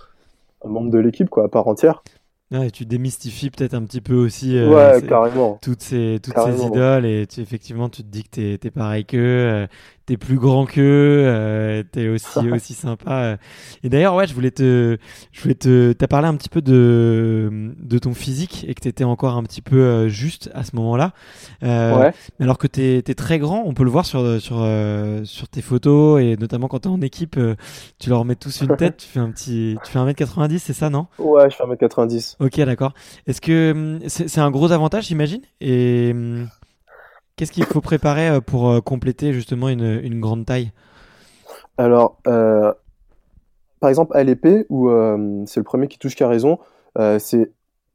un membre de l'équipe quoi à part entière Ouais, tu démystifies peut-être un petit peu aussi euh, ouais, carrément. toutes ces toutes ces idoles et tu, effectivement tu te dis que t'es es pareil qu'eux, euh, t'es plus grand qu'eux, euh, t'es aussi aussi sympa. Euh. Et d'ailleurs ouais, je voulais te je voulais te t'as parlé un petit peu de de ton physique et que t'étais encore un petit peu euh, juste à ce moment-là. Euh, ouais. Mais alors que t'es es très grand, on peut le voir sur sur sur tes photos et notamment quand t'es en équipe, tu leur mets tous une tête, tu fais un petit tu fais 1m90, c'est ça non? Ouais, je fais 1m90. Ok, d'accord. Est-ce que hum, c'est un gros avantage, j'imagine? Et hum, qu'est-ce qu'il faut préparer euh, pour euh, compléter justement une, une grande taille? Alors, euh, par exemple, à l'épée, où euh, c'est le premier qui touche qui a raison, euh, c'est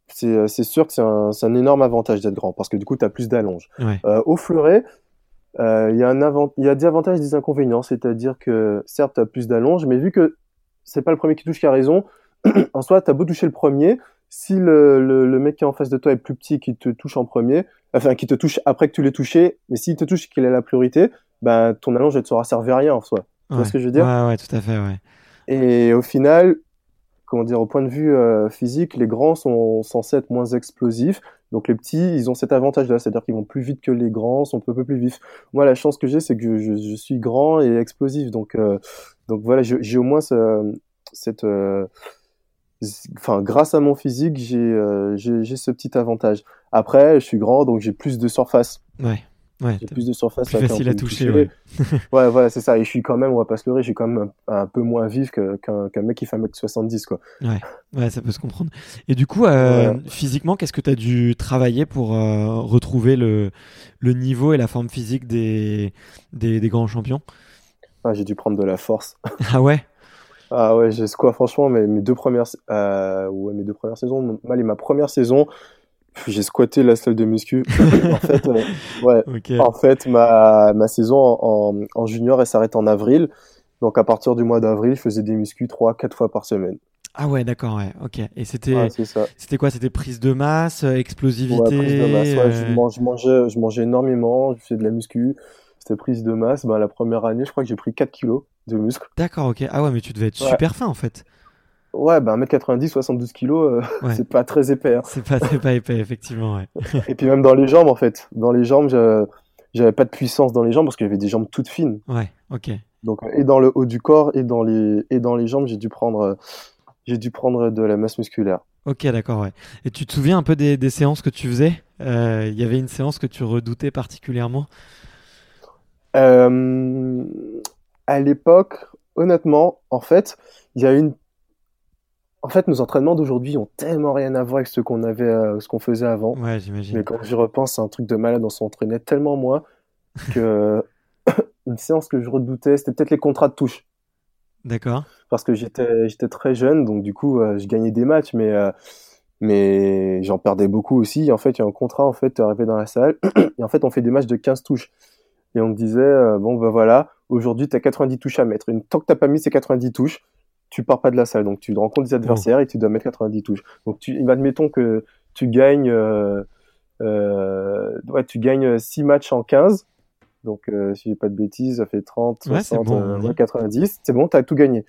sûr que c'est un, un, énorme avantage d'être grand parce que du coup, tu as plus d'allonge. Ouais. au fleuret, il y, a un il y a des avantages et des inconvénients, c'est-à-dire que certes, tu as plus d'allonge, mais vu que c'est pas le premier qui touche qui a raison, en soi, tu as beau toucher le premier, si le, le, le, mec qui est en face de toi est plus petit qui te touche en premier, enfin qui te touche après que tu l'aies touché, mais s'il te touche et qu'il a la priorité, ben ton allonge ne te sera servi à rien en soi. Tu vois ce que je veux dire? Ouais, ouais, tout à fait, ouais. Et au final, comment dire, au point de vue physique, les grands sont censés être moins explosifs. Donc les petits, ils ont cet avantage-là, c'est-à-dire qu'ils vont plus vite que les grands, sont un peu plus vifs. Moi, la chance que j'ai, c'est que je, je, suis grand et explosif. Donc, donc voilà, j'ai au moins ce, cette enfin, grâce à mon physique, j'ai j'ai ce petit avantage. Après, je suis grand, donc j'ai plus de surface. Ouais. Ouais, j'ai plus de surface. Plus facile à toucher. Ouais. ouais, voilà, c'est ça. Et je suis quand même, on va pas se leurrer, je suis quand même un, peu moins vif qu'un mec qui fait 1m70, quoi. Ouais. ouais, ça peut se comprendre. Et du coup, euh, physiquement, qu'est-ce que tu as dû travailler pour euh, retrouver le, le niveau et la forme physique des, des, des grands champions? Ah, J'ai dû prendre de la force. ah ouais? Ah ouais, j'ai quoi franchement mes, mes deux premières euh, ouais, mes deux premières saisons, mal et ma première saison, j'ai squatté la salle de muscu. en fait, euh, ouais. En fait, ma, ma saison en, en junior elle s'arrête en avril. Donc à partir du mois d'avril, je faisais des muscu 3 4 fois par semaine. Ah ouais, d'accord, ouais, ok. Et c'était, c'était quoi? C'était prise de masse, explosivité. Ouais, prise de masse. Ouais, je, euh, je, mangeais, je mangeais énormément, je faisais de la muscu. C'était prise de masse. Ben, la première année, je crois que j'ai pris 4 kilos de muscle. D'accord, ok. Ah ouais, mais tu devais être super fin en fait. Ouais, ben 1m90, 72 kilos, euh, c'est pas très épais. Hein. C'est pas, très pas épais, effectivement, ouais. Et puis même dans les jambes, en fait. Dans les jambes, j'avais pas de puissance dans les jambes parce qu'il y avait des jambes toutes fines. Ouais, ok. Donc, et dans le haut du corps et dans les, et dans les jambes, j'ai dû prendre, j'ai dû prendre de la masse musculaire. Ok, d'accord, ouais. Et tu te souviens un peu des, des séances que tu faisais? Euh, Il y avait une séance que tu redoutais particulièrement? Euh, à l'époque, honnêtement, en fait, il y a une. En fait, nos entraînements d'aujourd'hui ont tellement rien à voir avec ce qu'on avait, euh, ce qu'on faisait avant. Ouais, j'imagine. Mais quand j'y repense, c'est un truc de malade. On s'entraînait tellement moins que une séance que je redoutais, c'était peut-être les contrats de touche. D'accord. Parce que j'étais, j'étais très jeune, donc du coup, euh, je gagnais des matchs, mais euh, mais j'en perdais beaucoup aussi. En fait, il y a un contrat, en fait, arrivé dans la salle, et en fait, on fait des matchs de 15 touches et on te disait euh, bon ben voilà aujourd'hui tu as 90 touches à mettre. Une tant que t'as pas mis ces 90 touches tu pars pas de la salle. Donc tu rencontres des adversaires et tu dois mettre 90 touches. Donc tu admettons que tu gagnes euh, euh, ouais, tu gagnes 6 matchs en 15 donc si j'ai pas de bêtises ça fait 30 60 bon, 90 c'est bon tu as tout gagné.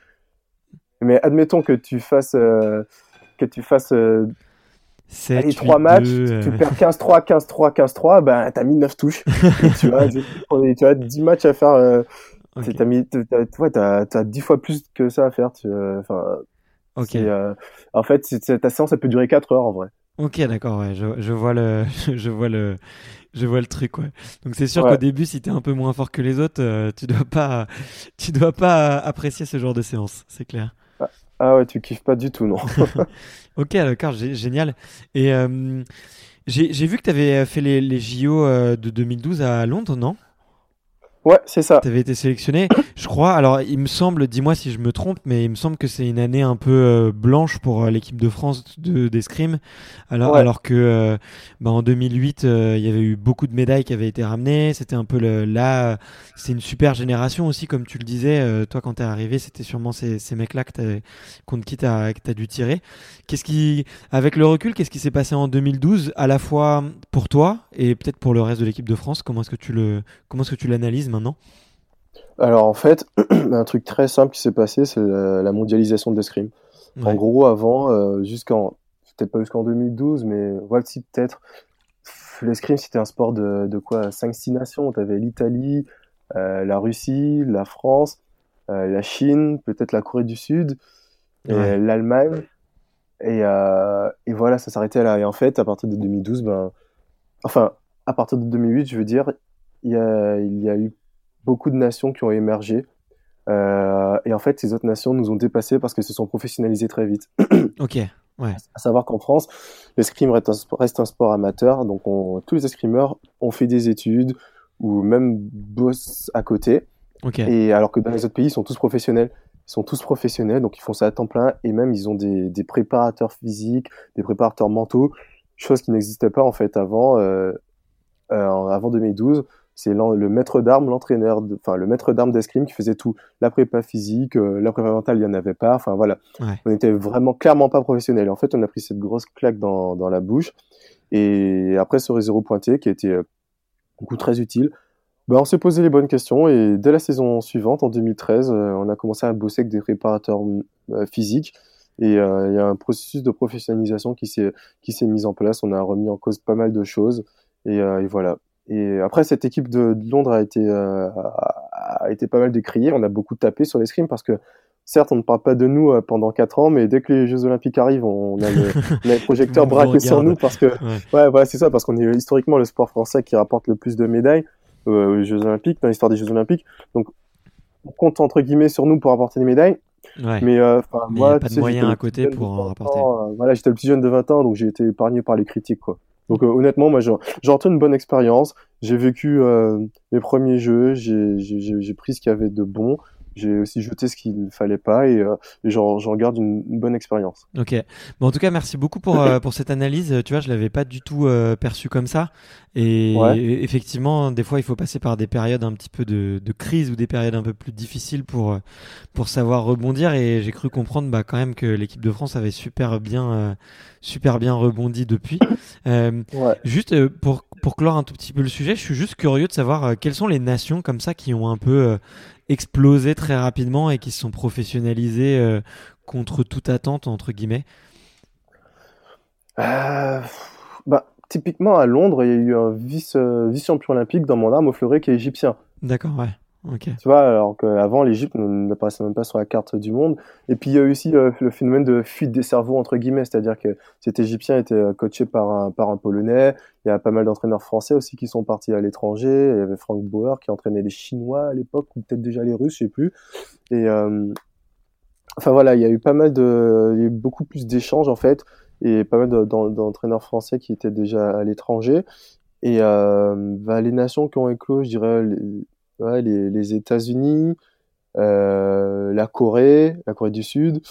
Mais admettons que tu fasses que tu fasses 7, Allez, 3 matchs, tu perds 15-3, 15-3, 15-3, ben t'as mis 9 touches. tu, vois, tu as 10 matchs à faire. Euh, okay. T'as mis, ouais, t'as, t'as 10 fois plus que ça à faire. Tu, enfin, ok. Euh, en fait, ta séance, ça peut durer 4 heures en vrai. Ok, d'accord, ouais, je, je vois le, je vois le, je vois le truc, ouais. Donc c'est sûr qu'au début, si t'es un peu moins fort que les autres, euh, tu dois pas, tu dois pas apprécier ce genre de séance, c'est clair. Ah ouais, tu kiffes pas du tout, non. ok, d'accord, génial. Et euh, j'ai vu que tu avais fait les, les JO euh, de 2012 à Londres, non? Ouais, c'est ça. Tu avais été sélectionné, je crois. Alors, il me semble, dis-moi si je me trompe, mais il me semble que c'est une année un peu euh, blanche pour euh, l'équipe de France d'escrime. alors, alors que euh, bah, en 2008, il y avait eu beaucoup de médailles qui avaient été ramenées. C'était un peu le, là, c'est une super génération aussi, comme tu le disais. toi, quand t'es arrivé, c'était sûrement ces, ces mecs-là contre qui t'as as dû tirer. Qu'est-ce qui, avec le recul, qu'est-ce qui s'est passé en 2012, à la fois pour toi et peut-être pour le reste de l'équipe de France? Comment est-ce que tu le, comment est-ce que tu l'analyses maintenant Alors en fait, un truc très simple qui s'est passé, c'est la, mondialisation de l'escrime. En gros, avant, euh, jusqu'en, peut-être pas jusqu'en 2012, mais ouais, si peut-être, l'escrime c'était un sport de, de quoi 5-6 nations. Tu avais l'Italie, euh, la Russie, la France, euh, la Chine, peut-être la Corée du Sud, l'Allemagne. Et, et, voilà, ça s'arrêtait là. Et en fait, à partir de 2012, ben, enfin, à partir de 2008, je veux dire, il y a, il y a eu beaucoup de nations qui ont émergé. Euh, et en fait, ces autres nations nous ont dépassés parce qu'elles se sont professionnalisées très vite. ok, ouais. À savoir qu'en France, l'escrime reste, un sport amateur, donc on, tous les escrimeurs ont fait des études ou même bossent à côté. Ok. Et alors que dans les autres pays, ils sont tous professionnels. Ils sont tous professionnels, donc ils font ça à temps plein et même ils ont des, des préparateurs physiques, des préparateurs mentaux, chose qui n'existait pas en fait avant, euh, euh, avant 2012 c'est le maître d'armes, l'entraîneur, enfin le maître d'armes d'escrime qui faisait tout. La prépa physique, euh, la prépa mentale, il n'y en avait pas. Enfin voilà, on était vraiment clairement pas professionnels. En fait, on a pris cette grosse claque dans, dans la bouche. Et après ce réseau pointé qui a été euh, coup très utile, ben, on s'est posé les bonnes questions et dès la saison suivante, en 2013, euh, on a commencé à bosser avec des préparateurs physiques Et il y a un processus de professionnalisation qui s'est qui s'est mis en place. On a remis en cause pas mal de choses. Et, et voilà. Et après, cette équipe de, Londres a été, a été pas mal décriée. On a beaucoup tapé sur les scrims parce que certes, on ne parle pas de nous euh, pendant quatre ans, mais dès que les Jeux Olympiques arrivent, on a le, projecteur braqué sur nous parce que, ouais, ouais, c'est ça, parce qu'on est historiquement le sport français qui rapporte le plus de médailles euh, aux Jeux Olympiques, dans l'histoire des Jeux Olympiques. Donc, on compte entre guillemets sur nous pour apporter des médailles. Mais, euh, moi, a pas de moyens à côté pour en rapporter. Euh, voilà, j'étais le plus jeune de 20 ans, donc j'ai été épargné par les critiques, quoi. Donc honnêtement, moi, j'en retiens une bonne expérience. J'ai vécu mes premiers jeux, j'ai pris ce qu'il y avait de bon j'ai aussi jeté ce qu'il ne fallait pas et, euh, j'en garde une, bonne expérience. Ok. Bon, en tout cas, merci beaucoup pour, euh, pour cette analyse. Tu vois, je l'avais pas du tout euh, perçu comme ça. Et effectivement, des fois, il faut passer par des périodes un petit peu de, de crise ou des périodes un peu plus difficiles pour, euh, pour savoir rebondir. Et j'ai cru comprendre bah, quand même que l'équipe de France avait super bien, super bien rebondi depuis. Juste pour, pour clore un tout petit peu le sujet, je suis juste curieux de savoir quelles sont les nations comme ça qui ont un peu explosé très rapidement et qui se sont professionnalisés euh, contre toute attente, entre guillemets euh, bah, Typiquement, à Londres, il y a eu un vice, euh, vice-champion olympique dans mon arme au fleuret qui est égyptien. D'accord, ouais. Tu vois, alors qu'avant, l'Égypte n'apparaissait même pas sur la carte du monde. Et puis, il y a eu aussi euh, le phénomène de fuite des cerveaux, entre guillemets, c'est-à-dire que cet Égyptien était euh, coaché par un, par un Polonais. Il y a pas mal d'entraîneurs français aussi qui sont partis à l'étranger. Il y avait Frank Bauer qui entraînait les Chinois à l'époque, ou peut-être déjà les Russes, je sais plus. Et euh, enfin voilà, il y a eu pas mal de, il y a eu beaucoup plus d'échanges en fait, et pas mal d'entraîneurs français qui étaient déjà à l'étranger. Et euh, bah, les nations qui ont éclos, je dirais, les, les États-Unis, euh, la Corée, la Corée du Sud.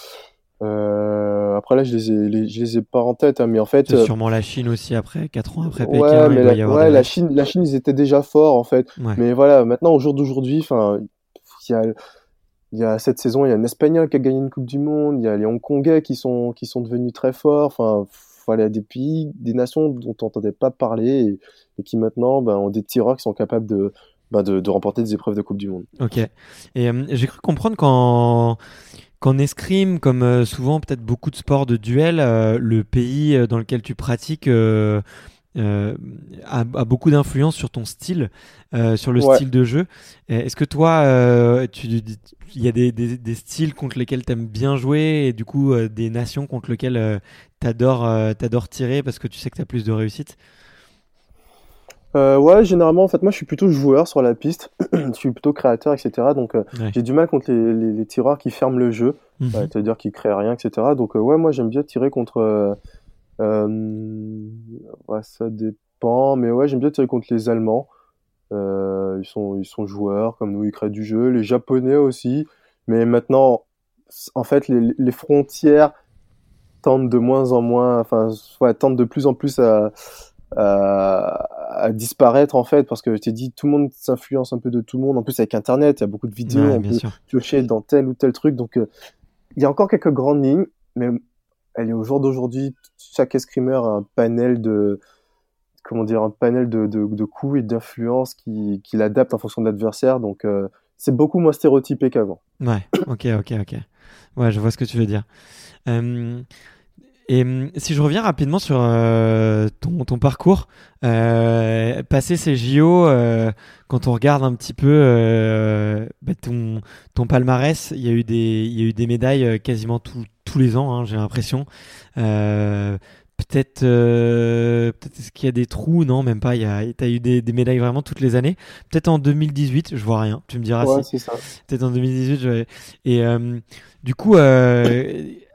Euh, après là, je les ai, je les ai pas en tête, hein, mais en fait. Euh, sûrement la Chine aussi après, 4 ans après Pékin. Mais la, ouais, la Chine, la Chine, ils étaient déjà forts en fait. Mais voilà, maintenant au jour d'aujourd'hui, enfin, il y a, il y a cette saison, il y a un Espagnol qui a gagné une Coupe du Monde, il y a les Hongkongais qui sont, qui sont devenus très forts. Enfin, voilà, des pays, des nations dont on n'entendait pas parler et, et, qui maintenant ben, ont des tireurs qui sont capables de, bah, de, remporter des épreuves de Coupe du Monde. Ok. Et euh, j'ai cru comprendre qu'en qu'en escrime, comme euh, souvent peut-être beaucoup de sports de duel, euh, le pays dans lequel tu pratiques a, a, beaucoup d'influence sur ton style, sur le style de jeu. Est-ce que toi, il y a des, des, des, styles contre lesquels tu aimes bien jouer et du coup des nations contre lesquelles tu adores, tirer parce que tu sais que tu as plus de réussite? Euh, ouais, généralement, en fait, moi, je suis plutôt joueur sur la piste. je suis plutôt créateur, etc. Donc, euh, j'ai du mal contre les, les, les, tireurs qui ferment le jeu, mhm. c'est-à-dire qui créent rien, etc. Donc, euh, ouais, moi, j'aime bien tirer contre. ouais, ça dépend, mais ouais, j'aime bien tirer contre les Allemands. ils sont, ils sont joueurs, comme nous, ils créent du jeu. Les Japonais aussi. Mais maintenant, en fait, les, les frontières tendent de moins en moins, enfin, ouais, tendent de plus en plus à à, disparaître en fait parce que je t'ai dit tout le monde s'influence un peu de tout le monde. En plus avec internet il y a beaucoup de vidéos on peut piocher dans tel ou tel truc. Donc euh, il y a encore quelques grandes lignes mais elle est au jour d'aujourd'hui chaque escrimeur a un panel de comment dire un panel de, de, de coups et d'influences qui, qui l'adapte en fonction de l'adversaire. Donc euh, c'est beaucoup moins stéréotypé qu'avant. Ouais ok ok ok. Ouais je vois ce que tu veux dire. Euh, et hum, si je reviens rapidement sur euh, ton, ton, parcours, euh, passer ces JO, euh, quand on regarde un petit peu euh, bah, ton, ton palmarès, il y a eu des, il y a eu des médailles euh, quasiment tous les ans, hein, j'ai l'impression. peut-être, peut-être est-ce qu'il y a des trous? Non, même pas. Il y a, t'as eu des, des, médailles vraiment toutes les années. Peut-être en 2018, je vois rien. Tu me diras ouais, si. c'est ça. Peut-être en 2018. Je... Et du coup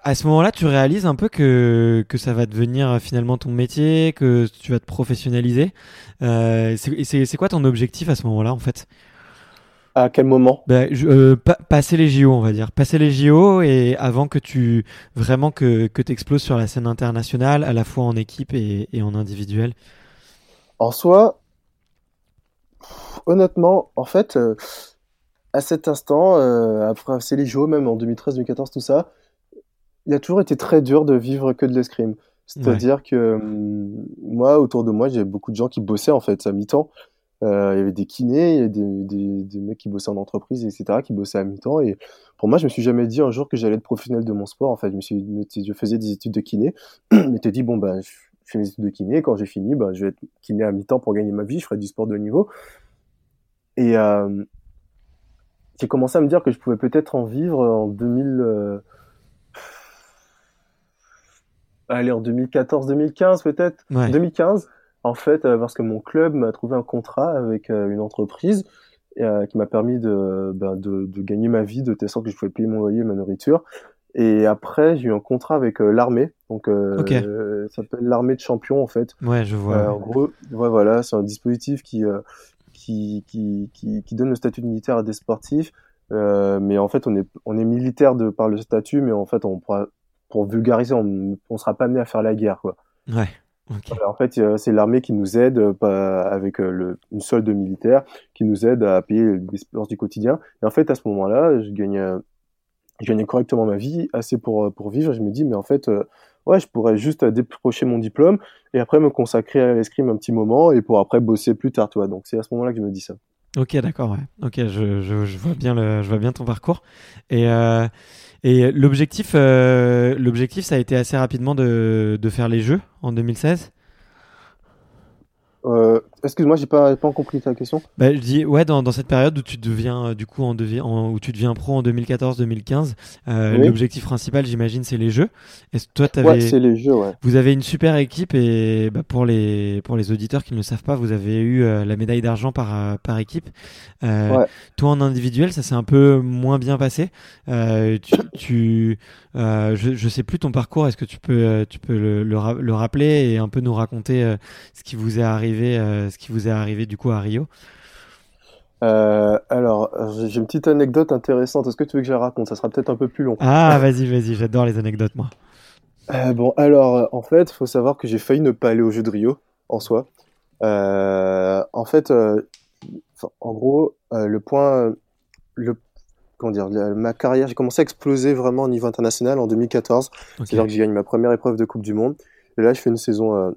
à ce moment-là, tu réalises un peu que, que ça va devenir euh, finalement ton métier, que tu vas te professionnaliser. Euh, c'est quoi ton objectif à ce moment-là, en fait? À quel moment? Ben, euh, Passer les JO, on va dire. Passer les JO et avant que tu vraiment que, que tu exploses sur la scène internationale, à la fois en équipe et, et en individuel. En soi, honnêtement, en fait, euh, à cet instant, après passer les JO, même en 2013, 2014, tout ça, il a toujours été très dur de vivre que de l'escrime. C'est-à-dire que hum, moi, autour de moi, j'ai beaucoup de gens qui bossaient en fait à mi-temps. Euh, il y avait des kinés, il y avait des, des, des, mecs qui bossaient en entreprise, etc., qui bossaient à mi-temps. Et pour moi, je me suis jamais dit un jour que j'allais être professionnel de mon sport. En fait, je me suis, je faisais des études de kiné, mais t'es dit bon ben, je fais mes études de kiné. Quand j'ai fini, ben, je vais être kiné à mi-temps pour gagner ma vie. Je ferai du sport de haut niveau. Et euh, j'ai commencé à me dire que je pouvais peut-être en vivre en 2000. Euh, allez, en 2014-2015 peut-être? Ouais. 2015 en fait, euh, parce que mon club m'a trouvé un contrat avec euh, une entreprise euh, qui m'a permis de, ben, de, de, gagner ma vie, de telle sorte que je pouvais payer mon loyer et ma nourriture. Et après, j'ai eu un contrat avec euh, l'armée. Donc, euh, okay. ça s'appelle l'armée de champions, en fait. Ouais, je vois. En gros, ouais, voilà, c'est un dispositif qui, qui, qui, qui, qui, donne le statut de militaire à des sportifs. mais en fait, on est, on est militaire de, par le statut, mais en fait, on pourra, pour vulgariser, on ne sera pas amené à faire la guerre, quoi. Ouais. Okay. Voilà, en fait, c'est l'armée qui nous aide euh, avec le, une solde militaire, qui nous aide à payer les dépenses du quotidien. Et en fait, à ce moment-là, je gagnais, je gagnais correctement ma vie, assez pour, pour vivre. Je me dis, mais en fait, euh, ouais, je pourrais juste décrocher mon diplôme et après me consacrer à l'escrime un petit moment et pour après bosser plus tard, toi. Donc, c'est à ce moment-là que je me dis ça. Ok, d'accord, ouais. Ok, je, je, vois bien le, je vois bien ton parcours. Et, euh, et l'objectif, euh, l'objectif, ça a été assez rapidement de, de faire les Jeux en 2016. Euh, Excuse-moi, j'ai pas, pas compris ta question. Bah, je dis ouais, dans, dans cette période où tu deviens euh, du coup en, devi en, où tu deviens pro en 2014-2015, euh, oui. l'objectif principal, j'imagine, c'est les Jeux. Et toi, avais, ouais, c'est les Jeux, ouais. Vous avez une super équipe et bah, pour les pour les auditeurs qui ne le savent pas, vous avez eu euh, la médaille d'argent par euh, par équipe. ouais. Toi en individuel, ça s'est un peu moins bien passé. tu, tu je je sais plus ton parcours. Est-ce que tu peux tu peux le, le, le, rappeler et un peu nous raconter ce qui vous est arrivé ce qui vous est arrivé du coup à Rio? Euh, alors, j'ai une petite anecdote intéressante. Est-ce que tu veux que je la raconte? Ça sera peut-être un peu plus long. Ah, vas-y, vas-y, j'adore les anecdotes, moi. Euh, bon, alors, en fait, il faut savoir que j'ai failli ne pas aller au jeu de Rio, en soi. Euh, en fait, en gros, le point, le, comment dire, ma carrière, j'ai commencé à exploser vraiment au niveau international en 2014. Okay. C'est-à-dire que j'ai gagné ma première épreuve de Coupe du Monde. Et là, je fais une saison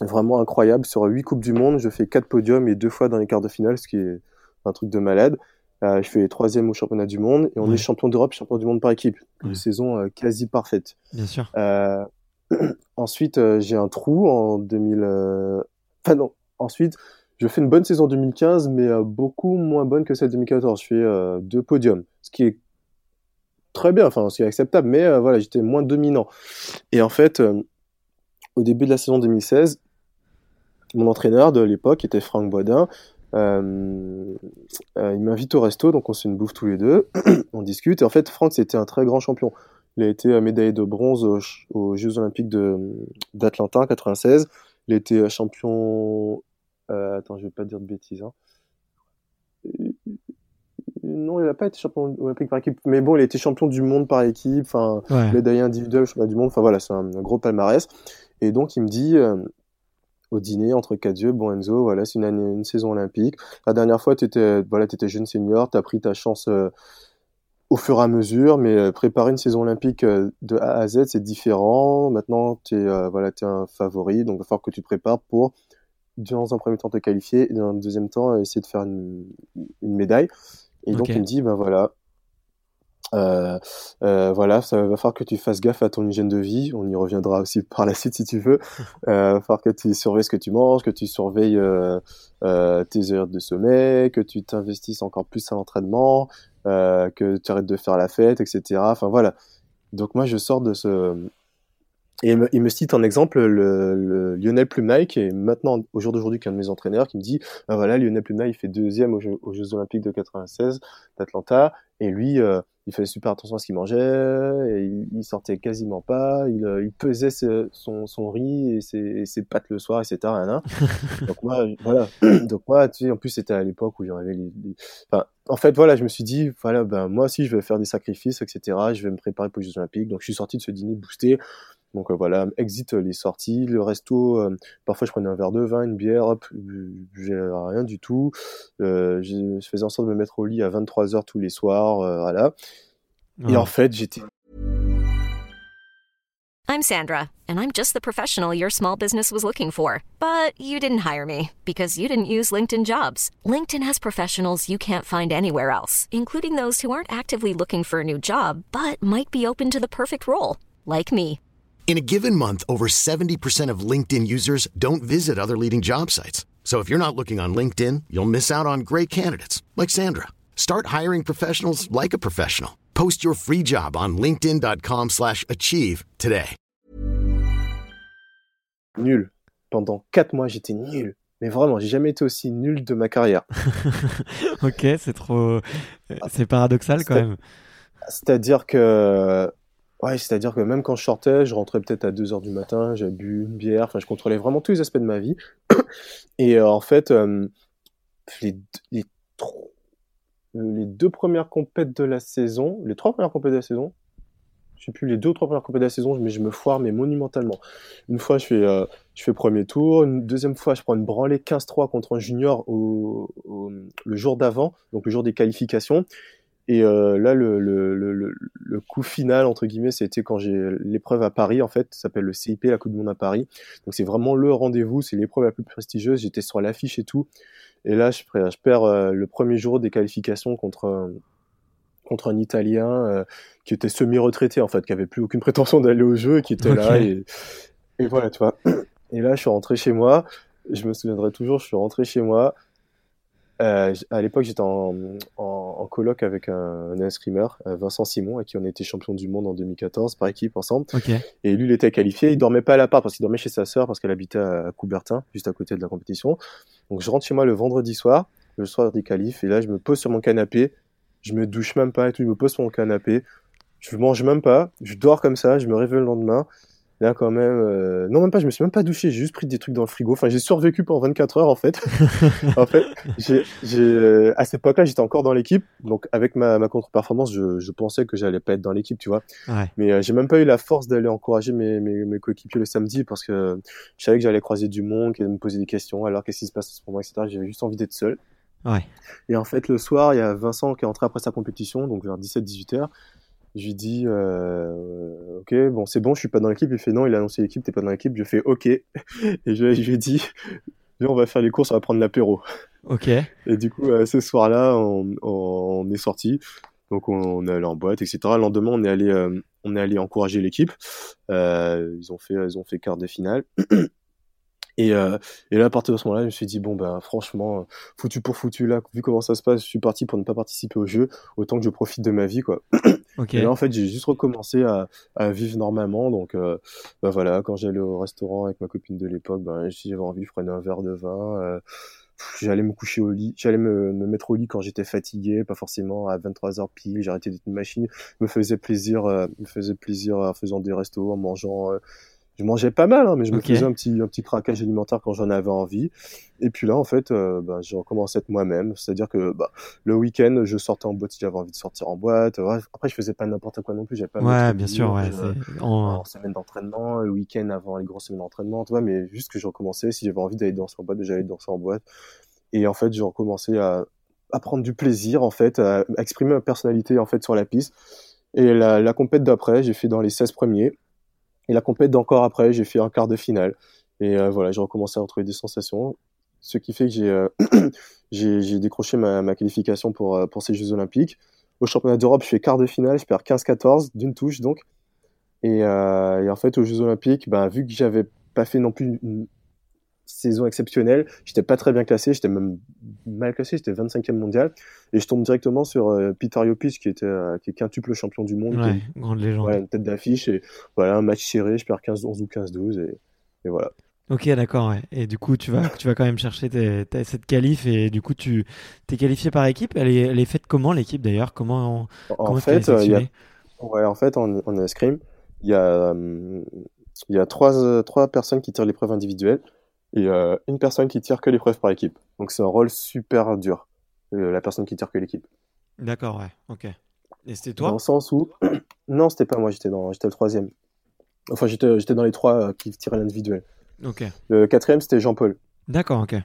vraiment incroyable. Sur 8 Coupes du Monde, je fais 4 podiums et deux fois dans les quarts de finale, ce qui est un truc de malade. Euh, je fais troisième au championnat du monde et on ouais. est champion d'Europe, champion du monde par équipe. Une ouais. saison euh, quasi parfaite. Bien sûr. Euh, ensuite, euh, j'ai un trou en 2000. Enfin non. Ensuite, je fais une bonne saison 2015, mais beaucoup moins bonne que celle 2014. Je fais deux podiums, ce qui est très bien, enfin, ce qui est acceptable, mais voilà, j'étais moins dominant. Et en fait, au début de la saison 2016, mon entraîneur de l'époque était Franck Boisdin. Euh, euh, il m'invite au resto, donc on se fait une bouffe tous les deux, on discute. Et en fait, Franck, c'était un très grand champion. Il a été médaillé de bronze aux, aux Jeux Olympiques d'Atlanta en 96. Il a été champion. Euh, attends, je vais pas dire de bêtises. Hein. Non, il n'a pas été champion olympique par équipe, mais bon, il a été champion du monde par équipe, enfin, ouais. médaillé individuel, championnat du monde. Enfin voilà, c'est un, un, gros palmarès. Et donc, il me dit euh, au dîner entre quatre yeux, bon Enzo, voilà, c'est une, année, une saison olympique. La dernière fois, tu étais, voilà, étais jeune senior, tu as pris ta chance euh, au fur et à mesure, mais euh, préparer une saison olympique de A à Z, c'est différent. Maintenant, tu es, voilà, es un favori, donc il va falloir que tu te prépares pour, dans un premier temps, te qualifier, et dans un deuxième temps, essayer de faire une, une médaille. Et okay. donc, il me dit, ben voilà, euh, euh, voilà, ça va falloir que tu fasses gaffe à ton hygiène de vie. On y reviendra aussi par la suite si tu veux. Euh, va falloir que tu surveilles ce que tu manges, que tu surveilles euh, euh, tes heures de sommeil, que tu t'investisses encore plus à l'entraînement, euh, que tu arrêtes de faire la fête, etc. Enfin voilà. Donc moi je sors de ce et il me, il me cite en exemple le, le Lionel Plumnaille, qui est maintenant, au jour d'aujourd'hui, qu'un de mes entraîneurs, qui me dit, ben voilà, Lionel Plumnaille, il fait deuxième aux Jeux, aux Jeux Olympiques de 96 d'Atlanta, et lui, euh, il faisait super attention à ce qu'il mangeait, et il, il, sortait quasiment pas, il, il pesait ce, son, son riz et ses, et ses, pâtes le soir, etc. Donc moi, voilà. Donc moi, tu sais, en plus, c'était à l'époque où j'arrivais les, les... Enfin, en fait, voilà, je me suis dit, voilà, ben, moi aussi, je vais faire des sacrifices, etc. Je vais me préparer pour les Jeux Olympiques. Donc, je suis sorti de ce dîner boosté. Donc euh, voilà, exit les sorties, le resto. Euh, parfois, je prenais un verre de vin, une bière, hop, j'ai rien du tout. Euh, je faisais en sorte de me mettre au lit à 23 heures tous les soirs, voilà. Ouais. Et en fait, j'étais I'm Sandra, and I'm just the professional your small business was looking for. But you didn't hire me because you didn't use LinkedIn jobs. LinkedIn has professionals you can't find anywhere else, including those who aren't actively looking for a new job but might be open to the perfect role, like me. In a given month, over 70% of LinkedIn users don't visit other leading job sites. So if you're not looking on LinkedIn, you'll miss out on great candidates like Sandra. Start hiring professionals like a professional. Post your free job on linkedin.com/achieve slash achieve today. Nul. Pendant 4 mois, j'étais nul. Mais vraiment, j'ai jamais été aussi nul de ma carrière. ok, c'est trop. Euh, c'est paradoxal quand C'est- même. C'est-à-dire que. Ouais, c'est-à-dire que même quand je sortais, je rentrais peut-être à 2h du matin, j'avais bu une bière, enfin, je contrôlais vraiment tous les aspects de ma vie. Et euh, en fait, euh, euh, les deux premières compètes de la saison, les trois premières compètes de la saison, je sais plus, les deux ou trois premières compètes de la saison, mais je me foire, mais monumentalement. Une fois, je fais, je fais premier tour. Une deuxième fois, je prends une branlée 15-3 contre un junior au- le jour d'avant, donc le jour des qualifications. Et euh, là, le, le, le, le- coup final, entre guillemets, c'était quand j'ai l'épreuve à Paris, en fait, ça s'appelle le CIP, la Coupe du Monde à Paris. Donc c'est vraiment le rendez-vous, c'est l'épreuve la plus prestigieuse. J'étais sur l'affiche et tout. Et là, je, perds- je perds euh, le premier jour des qualifications contre, contre un Italien euh, qui était semi-retraité, en fait, qui avait plus aucune prétention d'aller au jeu et qui était là. Et, et voilà, tu vois. Et là, je suis rentré chez moi. Je me souviendrai toujours, je suis rentré chez moi. Euh, à l'époque, j'étais en, en, en coloc avec un, un escrimeur, euh, Vincent Simon, à qui on était champion du monde en 2014 par équipe ensemble. Et lui, il était qualifié. Il dormait pas à l'appart parce qu'il dormait chez sa sœur parce qu'elle habitait à Coubertin, juste à côté de la compétition. Donc, je rentre chez moi le vendredi soir, le soir des qualifs, et là, je me pose sur mon canapé. Je me douche même pas et tout. Je me pose sur mon canapé. Je mange même pas. Je dors comme ça. Je me réveille le lendemain. Là, quand même, euh, non, même pas. Je me suis même pas douché. J'ai juste pris des trucs dans le frigo. Enfin, j'ai survécu pendant 24 heures, en fait. en fait, j'ai, j'ai, euh, à cette époque-là, j'étais encore dans l'équipe. Donc, avec ma, ma contre-performance, je, je pensais que j'allais pas être dans l'équipe, tu vois. Ouais. Mais euh, j'ai même pas eu la force d'aller encourager mes, mes, mes coéquipiers le samedi parce que je savais que j'allais croiser du monde, qui allait me poser des questions. Alors, qu'est-ce qui se passe en ce moment, etc. J'avais juste envie d'être seul. Ouais. Et en fait, le soir, il y a Vincent qui est entré après sa compétition, donc vers 17-18 heures. Je lui dis, euh, ok, bon, c'est bon, je suis pas dans l'équipe. Il fait non, il a annoncé l'équipe, t'es pas dans l'équipe. Je fais ok. Et je, je lui ai dit, viens, on va faire les courses, on va prendre l'apéro. Ok. Et du coup, euh, ce soir-là, on, on est sorti. Donc, on, on est allé en boîte, etc. Le lendemain, on est allé, euh, on est allé encourager l'équipe. Ils ont fait, ils ont fait quart de finale. Et, euh, et là, à partir de ce moment-là, je me suis dit, bon, ben, franchement, euh, foutu pour foutu, là, vu comment ça se passe, je suis parti pour ne pas participer au jeu, autant que je profite de ma vie, quoi. Ok. Et là, en fait, j'ai juste recommencé à, à vivre normalement. Donc, euh, bah voilà, quand j'allais au restaurant avec ma copine de l'époque, ben, si j'avais envie, je prenais un verre de vin. euh, j'allais me coucher au lit. J'allais me, me mettre au lit quand j'étais fatigué, pas forcément à 23h pile. J'arrêtais d'être une machine. Je me faisais plaisir, euh, me faisais plaisir en faisant des restos, en mangeant. Je mangeais pas mal, hein, mais je me faisais un petit, un petit craquage alimentaire quand j'en avais envie. Et puis là, en fait, euh, bah, j'ai recommencé à être moi-même. C'est-à-dire que bah, le week-end, je sortais en boîte si j'avais envie de sortir en boîte. Après, je faisais pas n'importe quoi non plus. J'avais pas Ouais, bien sûr, ouais. euh, en- en semaine d'entraînement, le week-end avant les grosses semaines d'entraînement, tu vois, mais juste que je recommençais, si j'avais envie d'aller danser en boîte, j'allais danser en boîte. Et en fait, j'ai recommencé à, à prendre du plaisir, en fait, à exprimer ma personnalité, en fait, sur la piste. Et la, la compète d'après, j'ai fait dans les 16 premiers. Et la compète d'encore après, j'ai fait un quart de finale. Et euh, voilà, j'ai recommencé à retrouver des sensations. Ce qui fait que j'ai euh, décroché ma, ma qualification pour, euh, pour ces Jeux Olympiques. Au championnat d'Europe, je fais quart de finale, je perds 15-14 d'une touche donc. Et, en fait, aux Jeux Olympiques, ben, vu que j'avais pas fait non plus une saison exceptionnelle, j'étais pas très bien classé, j'étais même mal classé, j'étais 25e mondial. Et je tombe directement sur euh, Peter Yopis, qui, était, euh, qui est quintuple champion du monde, qui est Ouais, grande légende. ouais, une tête d'affiche. Et voilà, un match serré, je perds 15-11 ou 15-12. Et, et voilà. Ok, d'accord, ouais. Et du coup, tu vas, tu vas quand même chercher tes, tes- cette qualif et du coup, tu t'es qualifié par équipe. Elle est, elle est faite comment l'équipe d'ailleurs? Comment, En, comment en est fait, euh, y a Ouais, en fait, en, en escrime, il y a, hum, il y a trois, euh, trois personnes qui tirent l'épreuve individuelle et euh, une personne qui tire que l'épreuve par équipe. Donc c'est un rôle super dur, euh, la personne qui tire que l'équipe. D'accord, ouais. Ok. Et c'était Dans toi le sens où, non, c'était pas moi, j'étais dans, j'étais le troisième. Enfin, j'étais, dans les trois euh, qui tiraient l'individuel. Ok. Le quatrième, c'était Jean-Paul, D'accord, ok.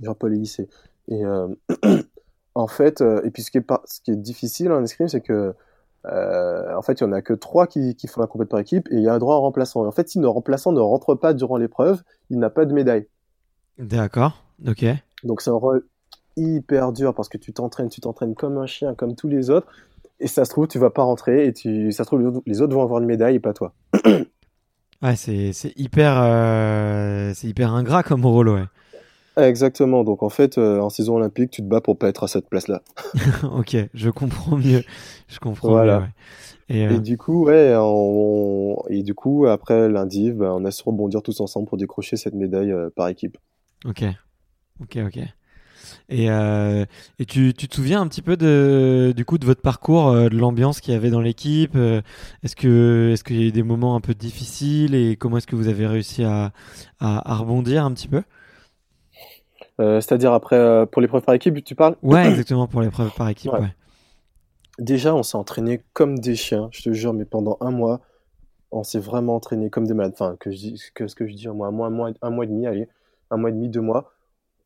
Jean-Paul Élysée. Et euh, en fait, et puis ce qui est, pas, ce qui est difficile en escrime, c'est que euh, en fait, il y en a que trois qui, qui font la compétition par équipe et il y a un droit à remplaçant. Et en fait, si le remplaçant ne rentre pas durant l'épreuve, il n'a pas de médaille. D'accord, ok. Donc c'est un rôle hyper dur parce que tu t'entraînes, tu t'entraînes comme un chien, comme tous les autres. Et ça se trouve, tu vas pas rentrer et tu, ça se trouve, les autres vont avoir une médaille et pas toi. ouais, c'est, c'est hyper, euh, c'est hyper ingrat comme rôle, ouais. Exactement. Donc en fait, euh, en saison olympique, tu te bats pour pas être à cette place-là. ok, je comprends mieux. Je comprends voilà. mieux. Et, euh... et, du coup, ouais, on... et du coup, après lundi, bah, on a su rebondir tous ensemble pour décrocher cette médaille euh, par équipe. Ok, ok, ok. Et, et tu, tu, te souviens un petit peu de, du coup de votre parcours, de l'ambiance qu'il y avait dans l'équipe Est-ce que est-ce qu'il y a eu des moments un peu difficiles et comment est-ce que vous avez réussi à, à, à rebondir un petit peu? Euh, C'est-à-dire après pour l'épreuve par équipe, tu parles Ouais, exactement pour l'épreuve par équipe. Ouais. Ouais. Déjà, on s'est entraîné comme des chiens, je te jure, mais pendant un mois, on s'est vraiment entraîné comme des malades. Enfin, que je dis, que ce que je dis, un mois, un mois, un mois, un mois et demi, allez, un mois et demi, deux mois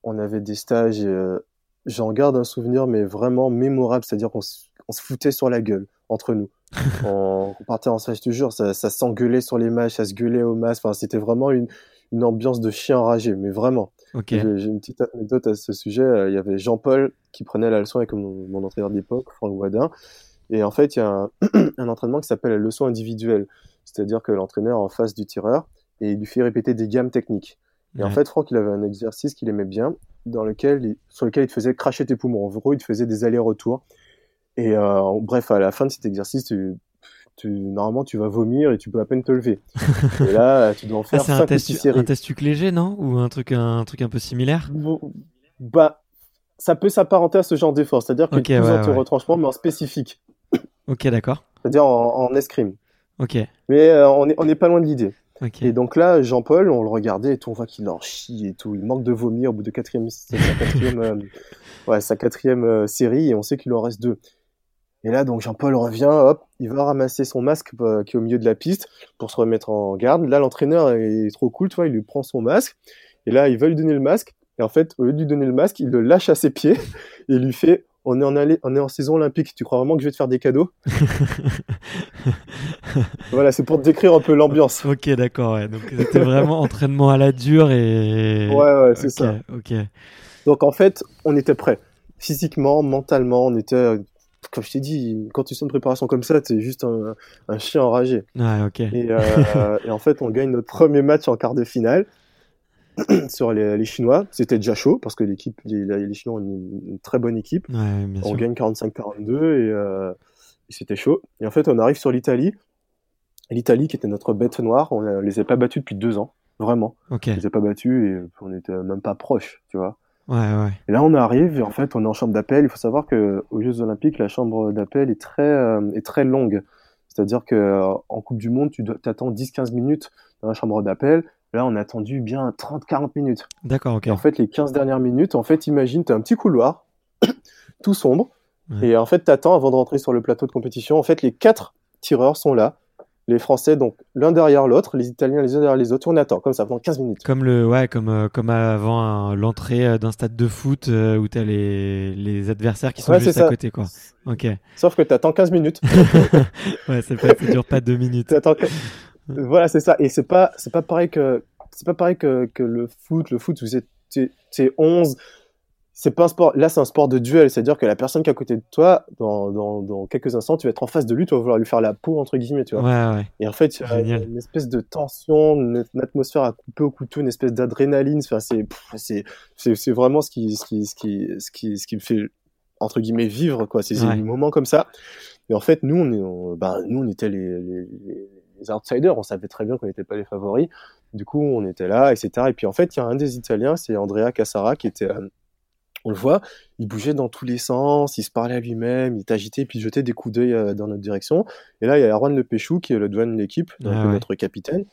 on avait des stages et euh, j'en garde un souvenir, mais vraiment mémorable. C'est-à-dire qu'on se foutait sur la gueule entre nous. on, partait en stage, je te jure, ça, ça s'engueulait sur les matchs, ça se gueulait au masque. Enfin, c'était vraiment une, une ambiance de chien enragé, mais vraiment. Okay. J'ai une petite anecdote à ce sujet. Euh, il y avait Jean-Paul qui prenait la leçon avec mon, mon entraîneur d'époque, Franck Wadin. Et en fait, il y a un, un entraînement qui s'appelle la leçon individuelle. C'est-à-dire que l'entraîneur en face du tireur et il lui fait répéter des gammes techniques. Et en fait, Franck, il avait un exercice qu'il aimait bien, dans lequel il, sur lequel il te faisait cracher tes poumons. En gros, il te faisait des allers-retours. Et euh, bref, à la fin de cet exercice, tu, tu, normalement, tu vas vomir et tu peux à peine te lever. et là, tu dois en faire ah, 5 un test, ou 6 séries. un test léger, non? Ou un truc, un, truc un peu similaire? Bah, ça peut s'apparenter à ce genre d'effort. C'est-à-dire que okay, plus ouais, ouais. retranchement, mais en spécifique. Ok, d'accord. C'est-à-dire en, en escrime. Ok. Mais euh, on n'est on est pas loin de l'idée. Okay. Et donc là, Jean-Paul, on le regardait et tout, on voit qu'il en chie et tout. Il manque de vomir au bout de quatrième, sa quatrième, euh, ouais, sa quatrième euh, série et on sait qu'il en reste deux. Et là, donc Jean-Paul revient, hop, il va ramasser son masque euh, qui est au milieu de la piste pour se remettre en garde. Là, l'entraîneur est trop cool, tu vois, il lui prend son masque et là, il va lui donner le masque. Et en fait, au lieu de lui donner le masque, il le lâche à ses pieds et lui fait on est en allée, on est en saison olympique. Tu crois vraiment que je vais te faire des cadeaux? Voilà, c'est pour te décrire un peu l'ambiance. Ok, d'accord. Ouais. Donc c'était vraiment entraînement à la dure et. Ouais, ouais, c'est okay, ça. Ok. Donc en fait, on était prêts, physiquement, mentalement, on était. Comme je t'ai dit, quand tu sens une préparation comme ça, t'es juste un, un, chien enragé. Ouais, ok. Et, euh, et en fait, on gagne notre premier match en quart de finale sur les, les Chinois. C'était déjà chaud parce que l'équipe, les, les, Chinois ont une, une, très bonne équipe. Ouais, on sûr. gagne 45-42 et, euh, et c'était chaud. Et en fait, on arrive sur l'Italie. L'Italie, qui était notre bête noire, on ne les a pas battus depuis deux ans, vraiment. Okay. On les a pas battus et on n'était même pas proches, tu vois. Ouais, ouais. Et là, on arrive et en fait, on est en chambre d'appel. Il faut savoir que aux Jeux Olympiques, la chambre d'appel est très euh, est très longue. C'est-à-dire que euh, en Coupe du Monde, tu t'attends 10-15 minutes dans la chambre d'appel. Là, on a attendu bien 30-40 minutes. D'accord, ok. Et en fait, les 15 dernières minutes, en fait, imagine, tu as un petit couloir, tout sombre, ouais. et en fait, tu attends avant de rentrer sur le plateau de compétition. En fait, les quatre tireurs sont là. Les Français, donc l'un derrière l'autre, les Italiens les uns derrière les autres, on attend comme ça pendant 15 minutes. Comme le, ouais, comme euh, comme avant l'entrée d'un stade de foot euh, où t'as les les adversaires qui sont ouais, juste à côté, quoi. Ok. Sauf que t'attends 15 minutes. ouais, ça, fait, ça dure pas deux minutes. Voilà, c'est ça. Et c'est pas, c'est pas pareil que, c'est pas pareil que, que le foot. Le foot, vous êtes, t'es 11. C'est pas un sport. Là, c'est un sport de duel. C'est-à-dire que la personne qui est à côté de toi, dans, dans, dans, quelques instants, tu vas être en face de lui, tu vas vouloir lui faire la peau, entre guillemets, tu vois. Ouais, ouais. Et en fait, il y a une espèce de tension, une, une, atmosphère à couper au couteau, une espèce d'adrénaline. Enfin, c'est, c'est, c'est vraiment ce qui, ce qui, ce qui, ce qui, ce qui me fait, entre guillemets, vivre, quoi. C'est ouais. des moments comme ça. Et en fait, nous, on est, on, bah, nous, on était les les outsiders, on savait très bien qu'on n'était pas les favoris. Du coup, on était là, etc. Et puis en fait, il y a un des Italiens, c'est Andrea Cassara, qui était, euh, on le voit, il bougeait dans tous les sens, il se parlait à lui-même, il t'agitait, puis il jetait des coups d'œil euh, dans notre direction. Et là, il y a Erwan Le Péchou, qui est le douane de l'équipe, ah ouais. notre capitaine,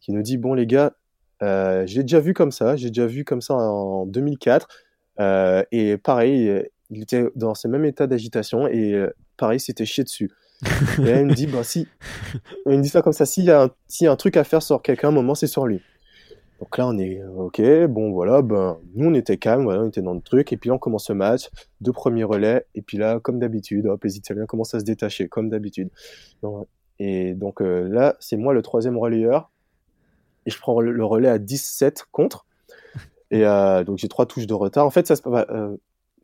qui nous dit, bon les gars, euh, j'ai déjà vu comme ça, j'ai déjà vu comme ça en 2004. Euh, et pareil, il était dans ce même état d'agitation, et euh, pareil, c'était chié dessus. Et là, il me dit, bah, si, il me dit ça comme ça, s'il y, a un, s'il y a un truc à faire sur quelqu'un, un moment, c'est sur lui. Donc là, on est ok, bon voilà, ben nous on était calme, voilà, on était dans le truc, et puis là, on commence le match, deux premiers relais, et puis là, comme d'habitude, hop, les Italiens commencent à se détacher, comme d'habitude. Et donc euh, là, c'est moi le troisième relayeur, et je prends le relais à 17 contre, et euh, donc j'ai trois touches de retard. En fait, ça se euh,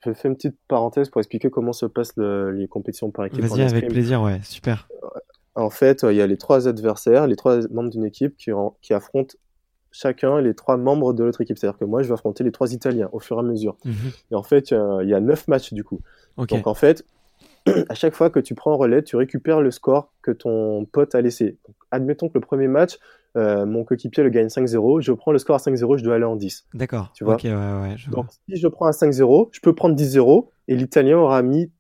je fais une petite parenthèse pour expliquer comment se passent les compétitions par équipe. Vas-y, avec plaisir, ouais, super. En fait, il y a les trois adversaires, les trois membres d'une équipe qui, qui affrontent chacun les trois membres de l'autre équipe. C'est-à-dire que moi, je vais affronter les trois Italiens au fur et à mesure. Mhm. Et en fait, il y a neuf matchs du coup. Donc en fait, à chaque fois que tu prends un relais, tu récupères le score que ton pote a laissé. admettons que le premier match, euh, mon coéquipier le gagne 5-0, je prends le score à 5-0, je dois aller en 10. D'accord. Tu vois ouais, ouais, Donc si je prends à 5-0, je peux prendre 10-0 et l'Italien aura mis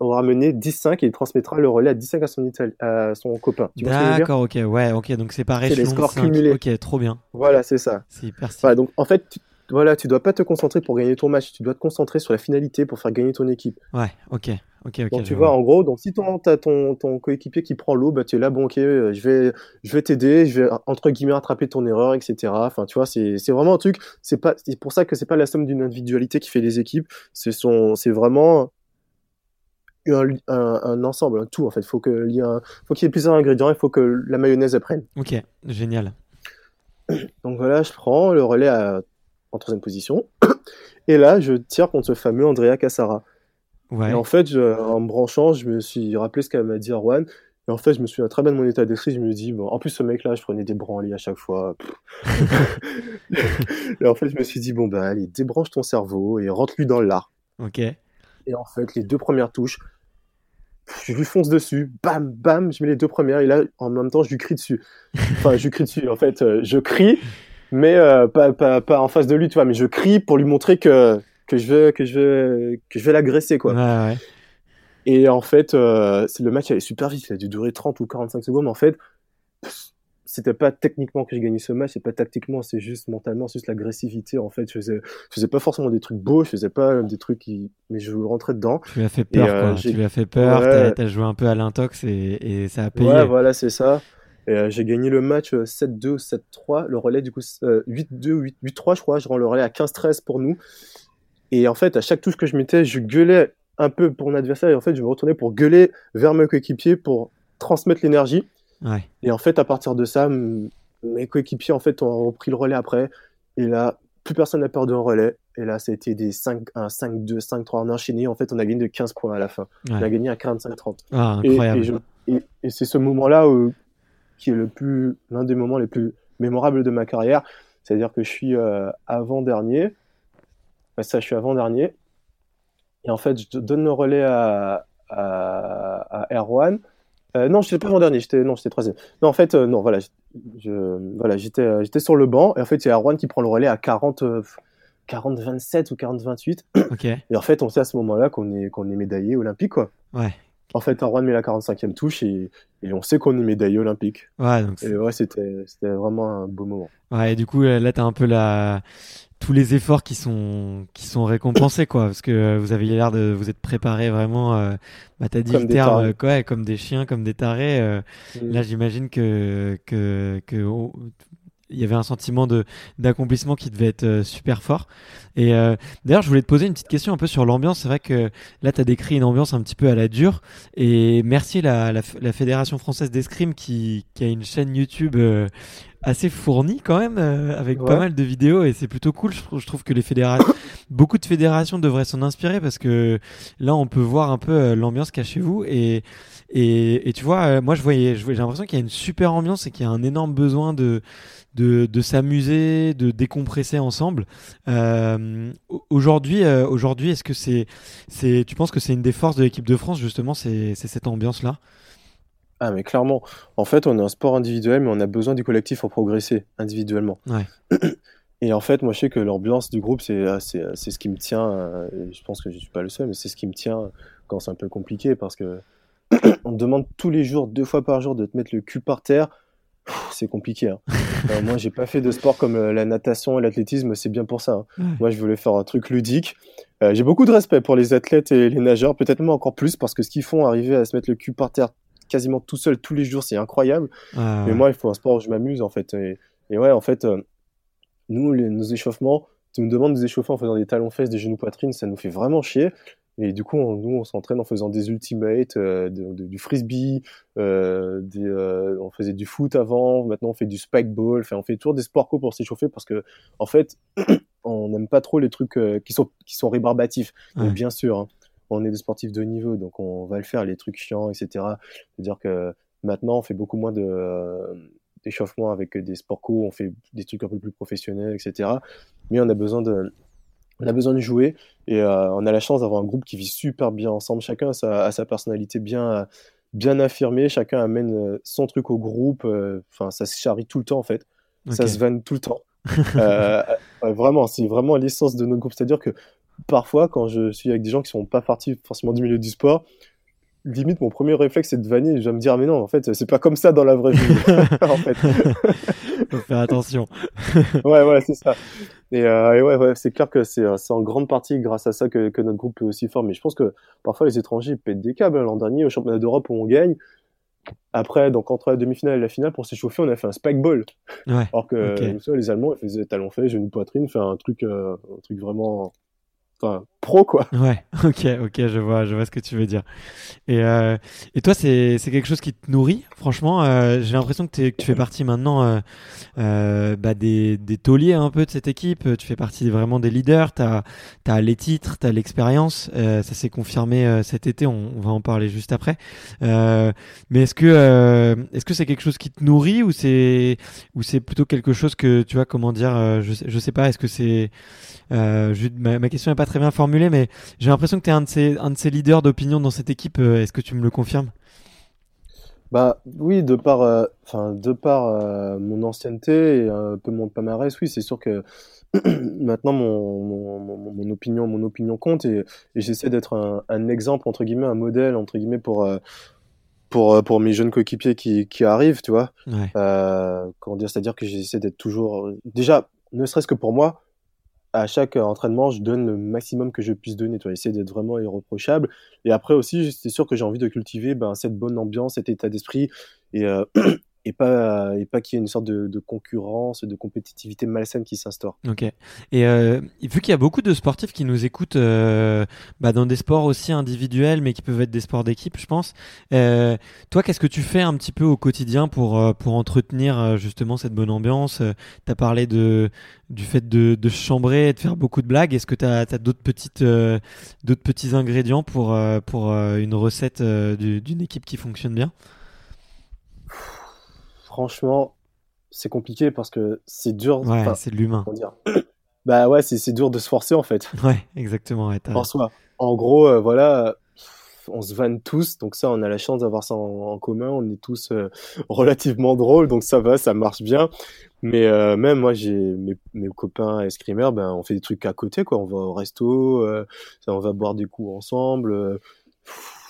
aura mené 10-5 et il transmettra le relais à 10-5 à son, à son copain. D'accord, ok, ouais, ok, donc c'est pareil. C'est les scores cumulés. Ok, trop bien. Voilà, c'est ça. C'est hyper voilà, donc en fait, tu, voilà, tu dois pas te concentrer pour gagner ton match, tu dois te concentrer sur la finalité pour faire gagner ton équipe. Ouais, ok. ok, ok. donc tu vois, en gros, donc si tu as ton, ton coéquipier qui prend l'eau, bah tu es là, bon ok, euh, je vais, je vais t'aider, je vais entre guillemets rattraper ton erreur, etc. Enfin, tu vois, c'est vraiment un truc. C'est pas, c'est pour ça que c'est pas la somme d'une individualité qui fait des équipes. C'est son, c'est vraiment un, un, ensemble, un tout en fait. Faut que il y a, faut qu'il y ait plusieurs ingrédients. Il faut que la mayonnaise apprenne. Ok, génial. Donc voilà, je prends le relais en troisième position. Et là, je tire contre ce fameux Andrea Cassara. Ouais. Et en fait, en me branchant, je me suis rappelé ce qu'elle m'a dit Arwan. Et en fait, je me souviens très bien de mon état d'esprit. Je me dis, bon, en plus, ce mec-là, je prenais des branlis à chaque fois. et en fait, je me suis dit, bon, ben, allez, débranche ton cerveau et rentre-lui dans l'art. Ok. Et en fait, les deux premières touches, je lui fonce dessus, bam, bam, je mets les deux premières, et là, en même temps, je lui crie dessus. Enfin, je lui crie dessus, en fait, euh, je crie, mais euh, pas, pas, pas en face de lui, tu vois, mais je crie pour lui montrer que, que je veux, que je veux, que je vais l'agresser, quoi. Ouais. Et en fait, euh, le match allait super vite, il a dû durer 30 ou 45 secondes, en fait, c'était pas techniquement que j'ai gagné ce match, c'est pas tactiquement, c'est juste mentalement, c'est juste l'agressivité. En fait, je faisais, je faisais pas forcément des trucs beaux, je faisais pas des trucs qui, mais je rentrais dedans. Tu lui as fait peur, quoi. Tu lui as fait peur, ouais. t'as as joué un peu à l'intox et, et, ça a payé. Ouais, voilà, c'est ça. Euh, j'ai gagné le match 7-2, euh, 7-3. Le relais, du coup, 8-2, 8-3, je crois. Je rends le relais à 15-13 pour nous. Et en fait, à chaque touche que je mettais, je gueulais un peu pour mon adversaire. Et en fait, je me retournais pour gueuler vers mes coéquipiers pour transmettre l'énergie. Et en fait, à partir de ça, mes coéquipiers en fait ont repris le relais après. Et là, plus personne n'a peur d'un relais. Et là, ça a été des 5, 1, 5, 2, 5, 3 en enchaîné. En fait, on a gagné de 15 points à la fin. On a gagné à 45-30. Ah, incroyable. Et, et, c'est ce moment-là qui est le plus, l'un des moments les plus mémorables de ma carrière. C'est-à-dire que je suis euh, avant-dernier. ça, je suis avant-dernier. Et en fait, je donne le relais à, à, à Erwan. Euh, non, j'étais pas avant dernier, j'étais non, j'étais troisième. Non, en fait, euh, non, voilà, je, voilà, j'étais, euh, j'étais sur le banc et en fait, a Arwan qui prend le relais à 40, 40 27 ou 40 28. Ok. Et en fait, on sait à ce moment-là qu'on est qu'on est médaillé olympique, quoi. Ouais. En fait, Arwan met la 45e touche et, et on sait qu'on est médaillé olympique. Ouais, donc. Et ouais, c'était c'était vraiment un beau moment. Ouais, et du coup, là, t'as un peu la tous les efforts qui sont qui sont récompensés quoi parce que vous avez l'air de vous être préparé vraiment euh, bah t'as dit le terme quoi comme des chiens comme des tarés euh, mm. là j'imagine que que que il y avait un sentiment de d'accomplissement qui devait être euh, super fort. Et euh, d'ailleurs, je voulais te poser une petite question un peu sur l'ambiance. C'est vrai que là, tu as décrit une ambiance un petit peu à la dure. Et merci la, la, la Fédération française d'escrime qui, qui a une chaîne YouTube euh, assez fournie quand même, avec pas mal de vidéos. Et c'est plutôt cool. Je, je, trouve que les fédérations, beaucoup de fédérations devraient s'en inspirer parce que là, on peut voir un peu l'ambiance qu'a chez vous. Et et, et, tu vois, moi je voyais, j'ai l'impression qu'il y a une super ambiance et qu'il y a un énorme besoin de de, de s'amuser, de décompresser ensemble. Euh, aujourd'hui, euh, aujourd'hui, est-ce que c'est, c'est, tu penses que c'est une des forces de l'équipe de France justement, c'est, cette ambiance-là? Ah mais clairement. En fait, on est un sport individuel, mais on a besoin du collectif pour progresser individuellement. Ouais. Et en fait, moi, je sais que l'ambiance du groupe, c'est, c'est, c'est ce qui me tient. Euh, je pense que je suis pas le seul, mais c'est ce qui me tient quand c'est un peu compliqué parce que on te demande tous les jours, deux fois par jour, de te mettre le cul par terre c'est compliqué. Hein. euh, moi, j'ai pas fait de sport comme euh, la natation et l'athlétisme, c'est bien pour ça. Hein. Moi, je voulais faire un truc ludique. Euh, j'ai beaucoup de respect pour les athlètes et les nageurs, peut-être même encore plus, parce que ce qu'ils font, arriver à se mettre le cul par terre quasiment tout seul tous les jours, c'est incroyable. Mais moi, il faut un sport où je m'amuse, en fait. Et, ouais, en fait, euh, nous, nos échauffements, tu nous demandes des échauffer en faisant des talons fesses, des genoux poitrine, ça nous fait vraiment chier. Et du coup, nous, on s'entraîne en faisant des ultimates, euh, du frisbee, euh, des, euh, on faisait du foot avant, maintenant on fait du spike ball, enfin, on fait toujours des sports co pour s'échauffer parce que, en fait, on n'aime pas trop les trucs qui sont qui sont rébarbatifs. bien sûr, hein, on est des sportifs de haut niveau, donc on va le faire, les trucs chiants, etc. C'est-à-dire que maintenant, on fait beaucoup moins de d'échauffement avec des sports co, on fait des trucs un peu plus professionnels, etc. Mais on a besoin de on a besoin de jouer et euh, on a la chance d'avoir un groupe qui vit super bien ensemble. Chacun a sa, sa personnalité bien, bien affirmée, chacun amène euh, son truc au groupe. Euh, enfin, ça se charrie tout le temps en fait. Ça se vanne tout le temps. vraiment, c'est vraiment l'essence de notre groupe. C'est-à-dire que parfois, quand je suis avec des gens qui sont pas partis forcément du milieu du sport, limite mon premier réflexe c'est de vanner je vais me dire mais non en fait c'est pas comme ça dans la vraie vie en fait faut faire attention ouais ouais c'est ça et, euh, ouais, ouais c'est clair que c'est en grande partie grâce à ça que, que, notre groupe est aussi fort. Mais je pense que parfois les étrangers pètent des câbles l'an dernier au championnat d'Europe où on gagne après, donc entre la demi-finale et la finale, pour s'échauffer, on a fait un spike ball. Ouais, Alors que les Allemands, ils faisaient talons faits, genou poitrine, faire un truc, euh, un truc vraiment pro quoi. Ouais, ok, ok, je vois, je vois ce que tu veux dire. Et, euh, et toi, c'est, quelque chose qui te nourrit, franchement. Euh, j'ai l'impression que, tu fais partie maintenant euh, bah, des, des tauliers un peu de cette équipe. Tu fais partie vraiment des leaders. Tu as, les titres, tu as l'expérience. Ça s'est confirmé cet été, on, va en parler juste après. mais est-ce que, est-ce que c'est quelque chose qui te nourrit ou c'est, plutôt quelque chose que, tu vois, comment dire, je, je sais pas, est-ce que c'est ma, ma, question n'est pas très bien formulée, mais j'ai l'impression que tu es un de, ces, un de ces leaders d'opinion dans cette équipe. Euh, est-ce que tu me le confirmes? Bah oui, de par, euh, enfin de par euh, mon ancienneté et un peu mon palmarès, oui, c'est sûr que maintenant mon, mon, mon, opinion, mon opinion compte et, et j'essaie d'être un, un, exemple entre guillemets, un modèle entre guillemets pour pour pour mes jeunes coéquipiers qui, qui arrivent, tu vois. Ouais. comment dire, c'est-à-dire que j'essaie d'être toujours, déjà, ne serait-ce que pour moi, à chaque entraînement, je donne le maximum que je puisse donner, tu essayer d'être vraiment irreprochable. Et après aussi, c'est sûr que j'ai envie de cultiver ben, cette bonne ambiance, cet état d'esprit. Euh, et pas et pas qu'il y ait une sorte de, de, concurrence, de compétitivité malsaine qui s'instaure. Ok. Et euh, vu qu'il y a beaucoup de sportifs qui nous écoutent euh, bah, dans des sports aussi individuels, mais qui peuvent être des sports d'équipe, je pense. Euh, toi, qu'est-ce que tu fais un petit peu au quotidien pour euh, pour entretenir euh, justement cette bonne ambiance? Tu as parlé de du fait de, de chambrer et de faire beaucoup de blagues. Est-ce que tu as, as d'autres d'autres petits ingrédients pour pour une recette d'une équipe qui fonctionne bien? Franchement, c'est compliqué parce que c'est dur. Ouais, c'est de l'humain. Bah ouais, c'est dur de se forcer en fait. Ouais, exactement. en soi. En gros, euh, voilà, on se vanne tous, donc ça, on a la chance d'avoir ça en, commun. On est tous euh, relativement drôles, donc ça va, ça marche bien. Mais euh, même moi, j'ai mes, mes, copains escrimeurs, ben on fait des trucs à côté, quoi. On va au resto, on va boire des coups ensemble.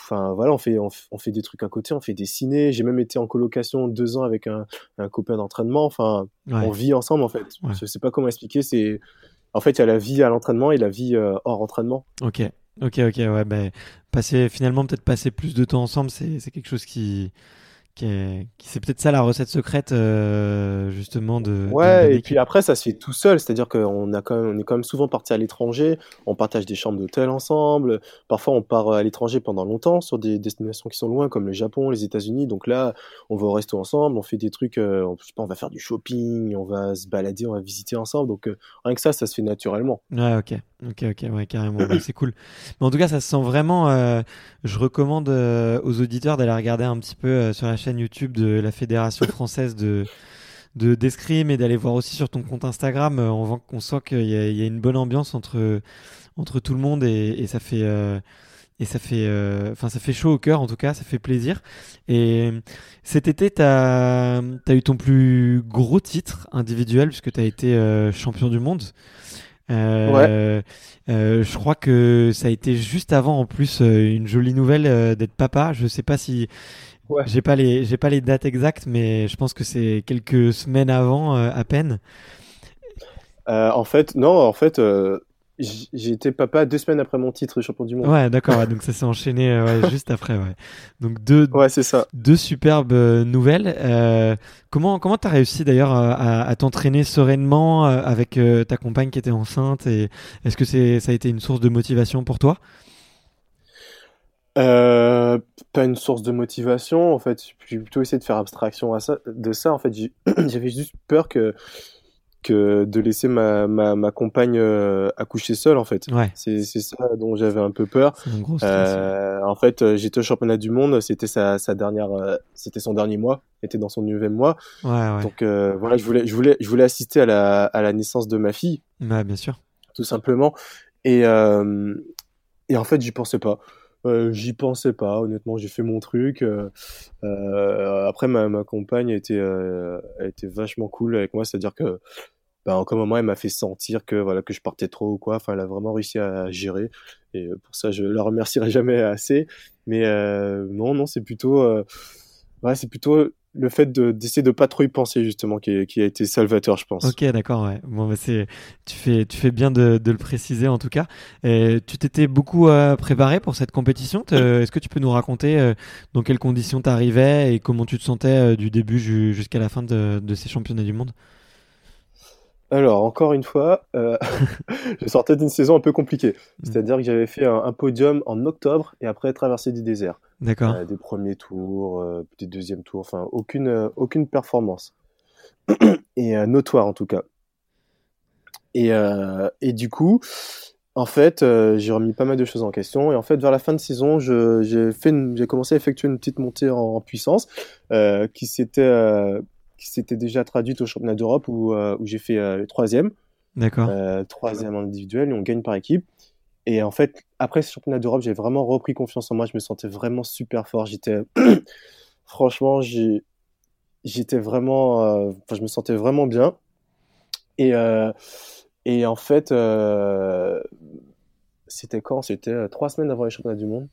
Enfin voilà, on fait on, fait des trucs à côté, on fait des ciné. J'ai même été en colocation deux ans avec un, un copain d'entraînement. Enfin, on vit ensemble en fait. Je sais pas comment expliquer. C'est en fait il y a la vie à l'entraînement et la vie euh, hors entraînement. Ok, ok, ok. Ouais, ben passer finalement peut-être passer plus de temps ensemble, c'est quelque chose qui, c'est peut-être ça la recette secrète euh, justement de ouais et puis après ça se fait tout seul. C'est-à-dire qu'on a quand même on est quand même souvent parti à l'étranger. On partage des chambres d'hôtel ensemble. Parfois on part à l'étranger pendant longtemps sur des destinations qui sont loin comme le Japon les États-Unis. Donc là on va au resto ensemble. On fait des trucs euh, je sais pas on va faire du shopping. On va se balader on va visiter ensemble. Donc euh, rien que ça ça se fait naturellement. Ouais ok. Ok ok. Ouais carrément. C'est cool. Mais en tout cas ça se sent vraiment euh, je recommande aux auditeurs d'aller regarder un petit peu sur la chaîne YouTube de la Fédération française de de d'escrime et d'aller voir aussi sur ton compte Instagram. Euh, on, on sent qu'il y, y, a une bonne ambiance entre entre tout le monde et, et ça fait euh, et ça fait euh, enfin ça fait chaud au cœur en tout cas, ça fait plaisir. Et cet été, tu as, eu ton plus gros titre individuel puisque tu as été champion du monde. Euh, euh, je crois que ça a été juste avant en plus une jolie nouvelle d'être papa. Je sais pas si Ouais. J'ai pas les j'ai pas les dates exactes, mais je pense que c'est quelques semaines avant euh, à peine. Euh, en fait, non, en fait, euh, j'ai été papa deux semaines après mon titre de champion du monde. Ouais, d'accord. donc ça s'est enchaîné euh, juste après. Ouais. Donc deux, ouais, c'est ça. deux superbes nouvelles. Comment comment t'as réussi d'ailleurs à, à t'entraîner sereinement avec ta compagne qui était enceinte et est-ce que c'est ça a été une source de motivation pour toi? Euh, pas une source de motivation en fait j'ai plutôt essayé de faire abstraction à ça de ça en fait j'avais juste peur que que de laisser ma, ma, ma compagne euh, accoucher seule en fait. Ouais. C'est ça dont j'avais un peu peur. Euh, en fait, j'étais au championnat du monde, c'était sa, sa dernière c'était son dernier mois, était dans son neuvième mois. Ouais, ouais. Donc voilà, je voulais je voulais je voulais assister à la à la naissance de ma fille. Ouais, bien sûr. Tout simplement et et en fait, j'y pensais pas. Euh, j'y pensais pas, honnêtement, j'ai fait mon truc. Euh, euh, après, ma, ma compagne a été, été vachement cool avec moi, c'est-à-dire que bah, en aucun moment elle m'a fait sentir que voilà que je partais trop ou quoi. Enfin, elle a vraiment réussi à gérer et euh, pour ça je la remercierai jamais assez. Mais euh, non, non, c'est plutôt, euh, ouais, c'est plutôt le fait de d'essayer de pas trop y penser justement qui, qui a été salvateur, je pense. Ok, d'accord. Ouais. Bon, bah c'est tu fais tu fais bien de, de le préciser en tout cas. Et tu t'étais beaucoup euh, préparé pour cette compétition? Est-ce que tu peux nous raconter euh, dans quelles conditions tu arrivais et comment tu te sentais du début jusqu'à la fin de, de ces championnats du monde? Alors, encore une fois, euh, je sortais d'une saison un peu compliquée. Mm. C'est-à-dire que j'avais fait un, podium en octobre et après traversé du désert. D'accord. Euh, des premiers tours, euh, des deuxièmes tours, enfin, aucune, aucune performance. et notoire en tout cas. Et, et du coup, en fait, j'ai remis pas mal de choses en question. Et en fait, vers la fin de saison, j'ai commencé à effectuer une petite montée en, en puissance qui s'était qui s'était déjà traduite au championnat d'Europe où, euh, où j'ai fait euh, le troisième. D'accord. Euh, troisième individuel et on gagne par équipe. Et en fait, après ce championnat d'Europe, j'ai vraiment repris confiance en moi. Je me sentais vraiment super fort. J'étais, franchement, j'étais vraiment, enfin, je me sentais vraiment bien. Et, et en fait, c'était quand? C'était trois semaines avant les championnats du monde.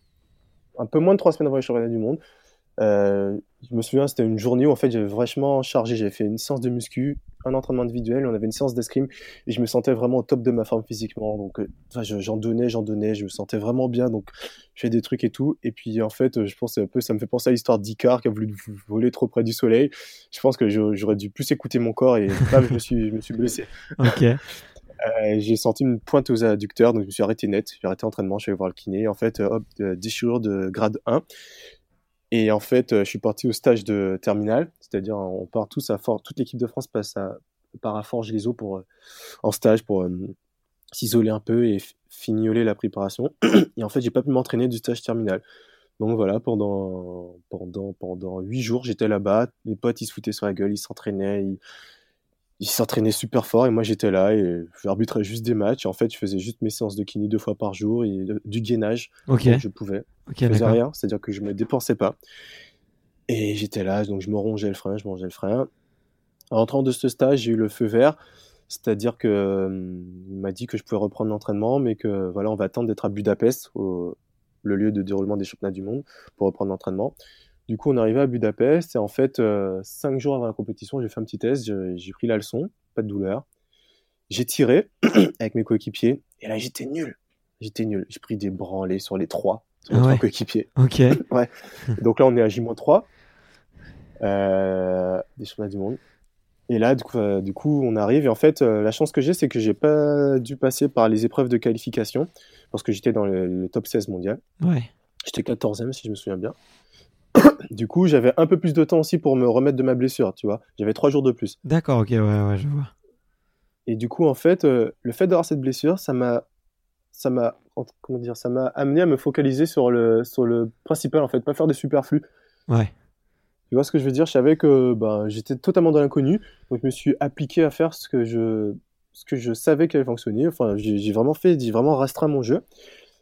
Un peu moins de trois semaines avant les championnats du monde. Euh, je me souviens, c'était une journée où en fait j'avais vachement chargé. J'avais fait une séance de muscu, un entraînement individuel, on avait une séance d'escrime et je me sentais vraiment au top de ma forme physiquement. Donc euh, j'en donnais, j'en donnais, je me sentais vraiment bien. Donc je fais des trucs et tout. Et puis en fait, je pense un peu, ça me fait penser à l'histoire d'Icar qui a voulu voler trop près du soleil. Je pense que j'aurais dû plus écouter mon corps et bam, je me suis, je me suis blessé. Ok. Euh, j'ai senti une pointe aux adducteurs, donc je me suis arrêté net. J'ai arrêté l'entraînement, je suis allé voir le kiné. En fait, hop, déchirure de grade 1. Et en fait, euh, je suis parti au stage de terminale, c'est-à-dire on part tous à Fort, toute l'équipe de France passe à, part à Forge-les-Eaux pour euh, en stage pour euh, s'isoler un peu et fignoler la préparation. Et en fait, j'ai pas pu m'entraîner du stage terminal. Donc voilà, pendant pendant pendant huit jours, j'étais là-bas. Mes potes, ils se foutaient sur la gueule, ils s'entraînaient, il s'entraînait super fort et moi j'étais là et j'arbitrais juste des matchs. en fait, je faisais juste mes séances de kiné deux fois par jour et du gainage. Je pouvais. je faisais rien, c'est-à-dire que je me dépensais pas. Et j'étais là, donc je me rongeais le frein, je mangeais le frein. En rentrant de ce stage, j'ai eu le feu vert, c'est-à-dire que hum, il m'a dit que je pouvais reprendre l'entraînement, mais que voilà, on va attendre d'être à Budapest, au, le lieu de déroulement des championnats du monde, pour reprendre l'entraînement. Du coup, on est arrivé à Budapest et en fait, euh, cinq jours avant la compétition, j'ai fait un petit test, j'ai pris la leçon, pas de douleur. J'ai tiré avec mes coéquipiers et là, j'étais nul. J'étais nul. J'ai pris des branlés sur les trois, sur les ah trois coéquipiers. Ok. ouais. Donc là, on est à J-3 euh, des championnats du monde. Et là, du coup, euh, du coup, on arrive. Et en fait, la chance que j'ai, c'est que j'ai pas dû passer par les épreuves de qualification parce que j'étais dans le, le, top 16 mondial. Ouais. J'étais 14e, si je me souviens bien. Du coup, j'avais un peu plus de temps aussi pour me remettre de ma blessure, tu vois. J'avais trois jours de plus. D'accord, ok, ouais, ouais, je vois. Et du coup, en fait, euh, le fait d'avoir cette blessure, ça m'a, ça m'a, comment dire, ça m'a amené à me focaliser sur le, sur le principal, en fait, pas faire des superflus. Ouais. Tu vois ce que je veux dire? Je savais que ben, j'étais totalement dans l'inconnu, donc je me suis appliqué à faire ce que je, ce que je savais qu'il allait fonctionner. Enfin, j'ai vraiment fait, j'ai vraiment restreint mon jeu.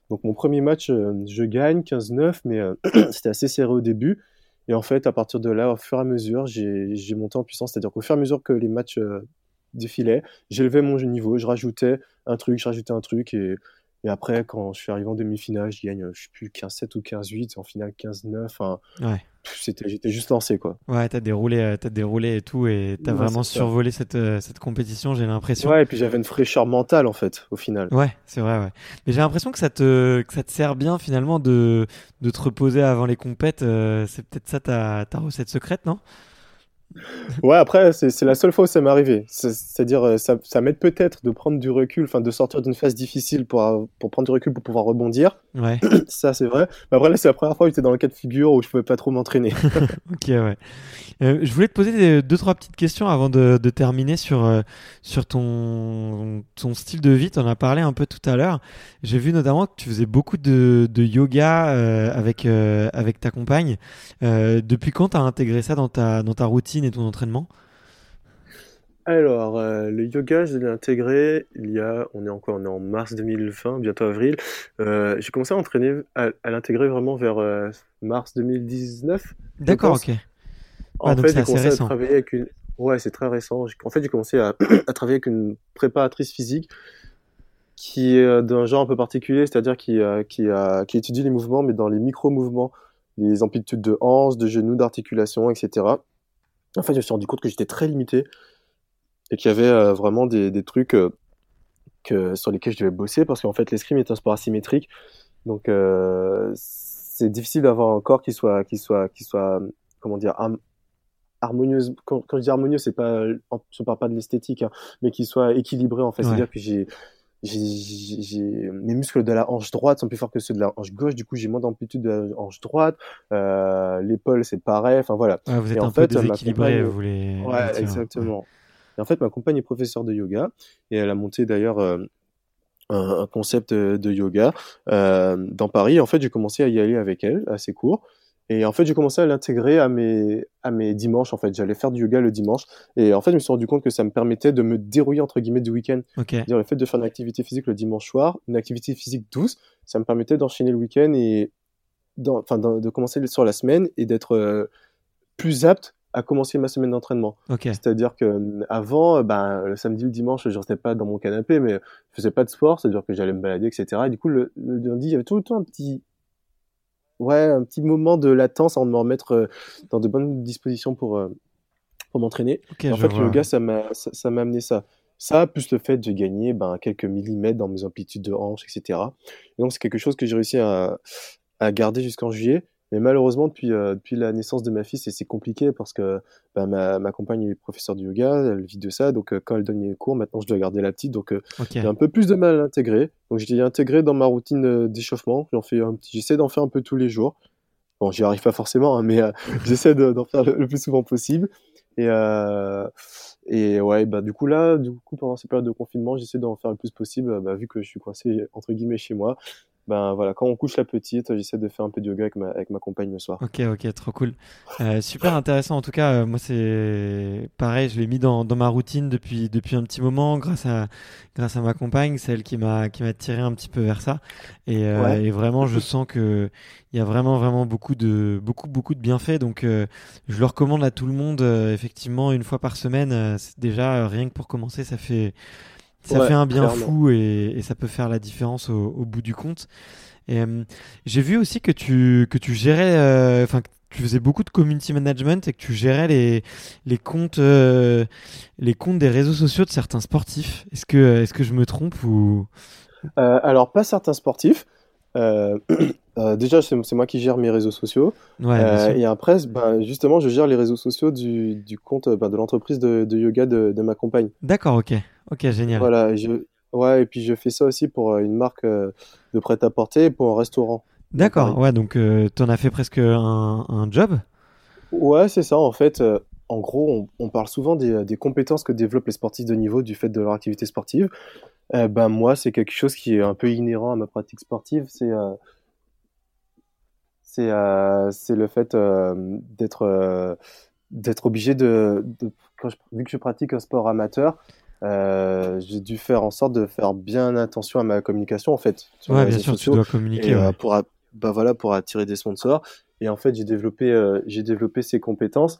Donc mon premier match, euh, je gagne 15-9, mais euh, c'était assez serré au début. Et en fait, à partir de là, au fur et à mesure, j'ai monté en puissance. C'est-à-dire qu'au fur et à mesure que les matchs euh, défilaient, j'élevais mon niveau, je rajoutais un truc, je rajoutais un truc. Et, Et après, quand je suis arrivé en demi-finale, je gagne, je sais plus, 15-7 ou 15-8, en finale 15-9. Enfin, Ouais. j'étais juste lancé, quoi. Ouais, t'as déroulé, euh, t'as déroulé et tout, et t'as Ouais, vraiment survolé cette, euh, cette compétition, j'ai l'impression. Ouais, et puis j'avais une fraîcheur mentale, en fait, au final. Ouais, c'est vrai, ouais. Mais j'ai l'impression que ça te, que ça te sert bien finalement de, de te reposer avant les compètes. euh, c'est peut-être ça ta, ta recette secrète, non? Ouais, après, c'est la seule fois où ça m'est arrivé. C'est- C'est-à-dire, euh, ça, ça m'aide peut-être de prendre du recul, enfin, de sortir d'une phase difficile pour, euh, pour prendre du recul pour pouvoir rebondir. Ouais, Ça, c'est vrai. Mais après, là, c'est la première fois où j'étais dans le cas de figure où je pouvais pas trop m'entraîner. ok, ouais. Euh, je voulais te poser des- deux, trois petites questions avant de, de terminer sur, euh, sur ton, ton style de vie. Tu en as parlé un peu tout à l'heure. J'ai vu notamment que tu faisais beaucoup de, de yoga euh, avec, avec ta compagne. Depuis quand tu as intégré ça dans ta, dans ta routine? Et ton entraînement? Alors, euh, le yoga, je l'ai intégré il y a, on est encore, on est en mars 2020, bientôt avril. Euh, j'ai commencé à entraîner, à, à l'intégrer vraiment vers euh, mars 2019. D'accord, ok. En fait, c'est j'ai commencé à récent. travailler avec une, ouais, c'est très récent. En fait, j'ai commencé à, à travailler avec une préparatrice physique qui est d'un genre un peu particulier, c'est-à-dire qui, qui, qui étudie les mouvements, mais dans les micro-mouvements, les amplitudes de hanches, de genoux, d'articulation, etc. En fait, je me suis rendu compte que j'étais très limité et qu'il y avait euh, vraiment des, des trucs euh, que, sur lesquels je devais bosser parce qu'en fait, l'escrime est un sport asymétrique. Donc, euh, c'est difficile d'avoir un corps qui soit, qui soit, qui soit, comment dire, harmonieuse. Quand, quand je dis harmonieux, c'est pas, je parle pas de l'esthétique, hein, mais qui soit équilibré en fait. Ouais. C'est-à-dire que j'ai, j'ai, mes muscles de la hanche droite sont plus forts que ceux de la hanche gauche. Du coup, j'ai moins d'amplitude de la hanche droite. Euh, l'épaule, c'est pareil. Enfin voilà. Ouais, vous êtes Et en un peu fait, déséquilibré, compagne- vous les. Ouais, exactement. Et en fait, ma compagne est professeure de yoga et elle a monté d'ailleurs euh, un, un concept euh, de yoga euh, dans Paris. En fait, j'ai commencé à y aller avec elle à ses cours. Et en fait, j'ai commencé à l'intégrer à mes, à mes dimanches. En fait, j'allais faire du yoga le dimanche. Et en fait, je me suis rendu compte que ça me permettait de me dérouiller, entre guillemets, du week-end. C'est-à-dire le fait de faire une activité physique le dimanche soir, une activité physique douce, ça me permettait d'enchaîner le week-end et d'en- de commencer sur la semaine et d'être euh, plus apte à commencer ma semaine d'entraînement. C'est-à-dire que euh, avant, euh, ben, le samedi, le dimanche, je restais pas dans mon canapé, mais je faisais pas de sport, c'est-à-dire que j'allais me balader, etc. Et du coup, le, le lundi, il y avait tout le temps un petit, ouais, un petit moment de latence avant de me remettre euh, dans de bonnes dispositions pour, euh, pour m'entraîner. En fait, vois. le yoga, ça m'a, ça, ça m'a amené ça. Ça, plus le fait de gagner ben, quelques millimètres dans mes amplitudes de hanche, etc. Et donc, c'est quelque chose que j'ai réussi à, à garder jusqu'en juillet. Mais malheureusement, depuis, euh, depuis la naissance de ma fille, c'est c'est compliqué parce que ben, ma, ma compagne est professeure de yoga, elle vit de ça. Donc, euh, quand elle donne les cours, maintenant, je dois garder la petite. Donc, euh, j'ai un peu plus de mal à l'intégrer. Donc, je l'ai intégré dans ma routine d'échauffement. J'en fais un petit, j'essaie d'en faire un peu tous les jours. Bon, j'y arrive pas forcément, hein, mais j'essaie de- d'en faire le, le plus souvent possible. Et, et ouais, bah, du coup, là, du coup, pendant ces périodes de confinement, j'essaie d'en faire le plus possible, bah, vu que je suis coincé, entre guillemets, chez moi. Ben voilà, quand on couche la petite, j'essaie de faire un peu de yoga avec ma, avec ma compagne le soir. ok, ok, trop cool. Euh, super intéressant. En tout cas, euh, moi, c'est pareil, je l'ai mis dans, dans ma routine depuis, depuis un petit moment, grâce à, grâce à ma compagne, celle qui m'a, qui m'a tiré un petit peu vers ça. Et, euh, Ouais. et vraiment, je sens que il y a vraiment, vraiment beaucoup de, beaucoup, beaucoup de bienfaits. Donc, je le recommande à tout le monde, effectivement, une fois par semaine. déjà, rien que pour commencer, ça fait, ça Ouais, fait un bien clairement. fou et, et ça peut faire la différence au, au bout du compte. Et euh, j'ai vu aussi que tu, que tu gérais, euh, enfin, que tu faisais beaucoup de community management et que tu gérais les, les comptes, euh, les comptes des réseaux sociaux de certains sportifs. Est-ce que, est-ce que je me trompe ou? Euh, alors, pas certains sportifs. Euh, déjà, c'est moi qui gère mes réseaux sociaux. ouais, Euh, et après, ben, justement, je gère les réseaux sociaux du, du compte euh, ben, de l'entreprise de, de yoga de, de ma compagne. D'accord, ok, ok, génial. Voilà, et je, ouais, et puis je fais ça aussi pour une marque de prêt-à-porter et pour un restaurant. D'accord, ouais, donc euh, t'en as fait presque un, un job? Ouais, c'est ça, en fait. en gros, on, on parle souvent des, des compétences que développent les sportifs de niveau du fait de leur activité sportive. Euh, ben, moi, c'est quelque chose qui est un peu inhérent à ma pratique sportive. C'est euh, c'est euh, c'est le fait euh, d'être euh, d'être obligé de, de quand je- vu que je pratique un sport amateur, euh, j'ai dû faire en sorte de faire bien attention à ma communication en fait sur les bien sûr, tu dois communiquer. et euh, pour a- bah voilà pour attirer des sponsors et en fait j'ai développé euh, j'ai développé ces compétences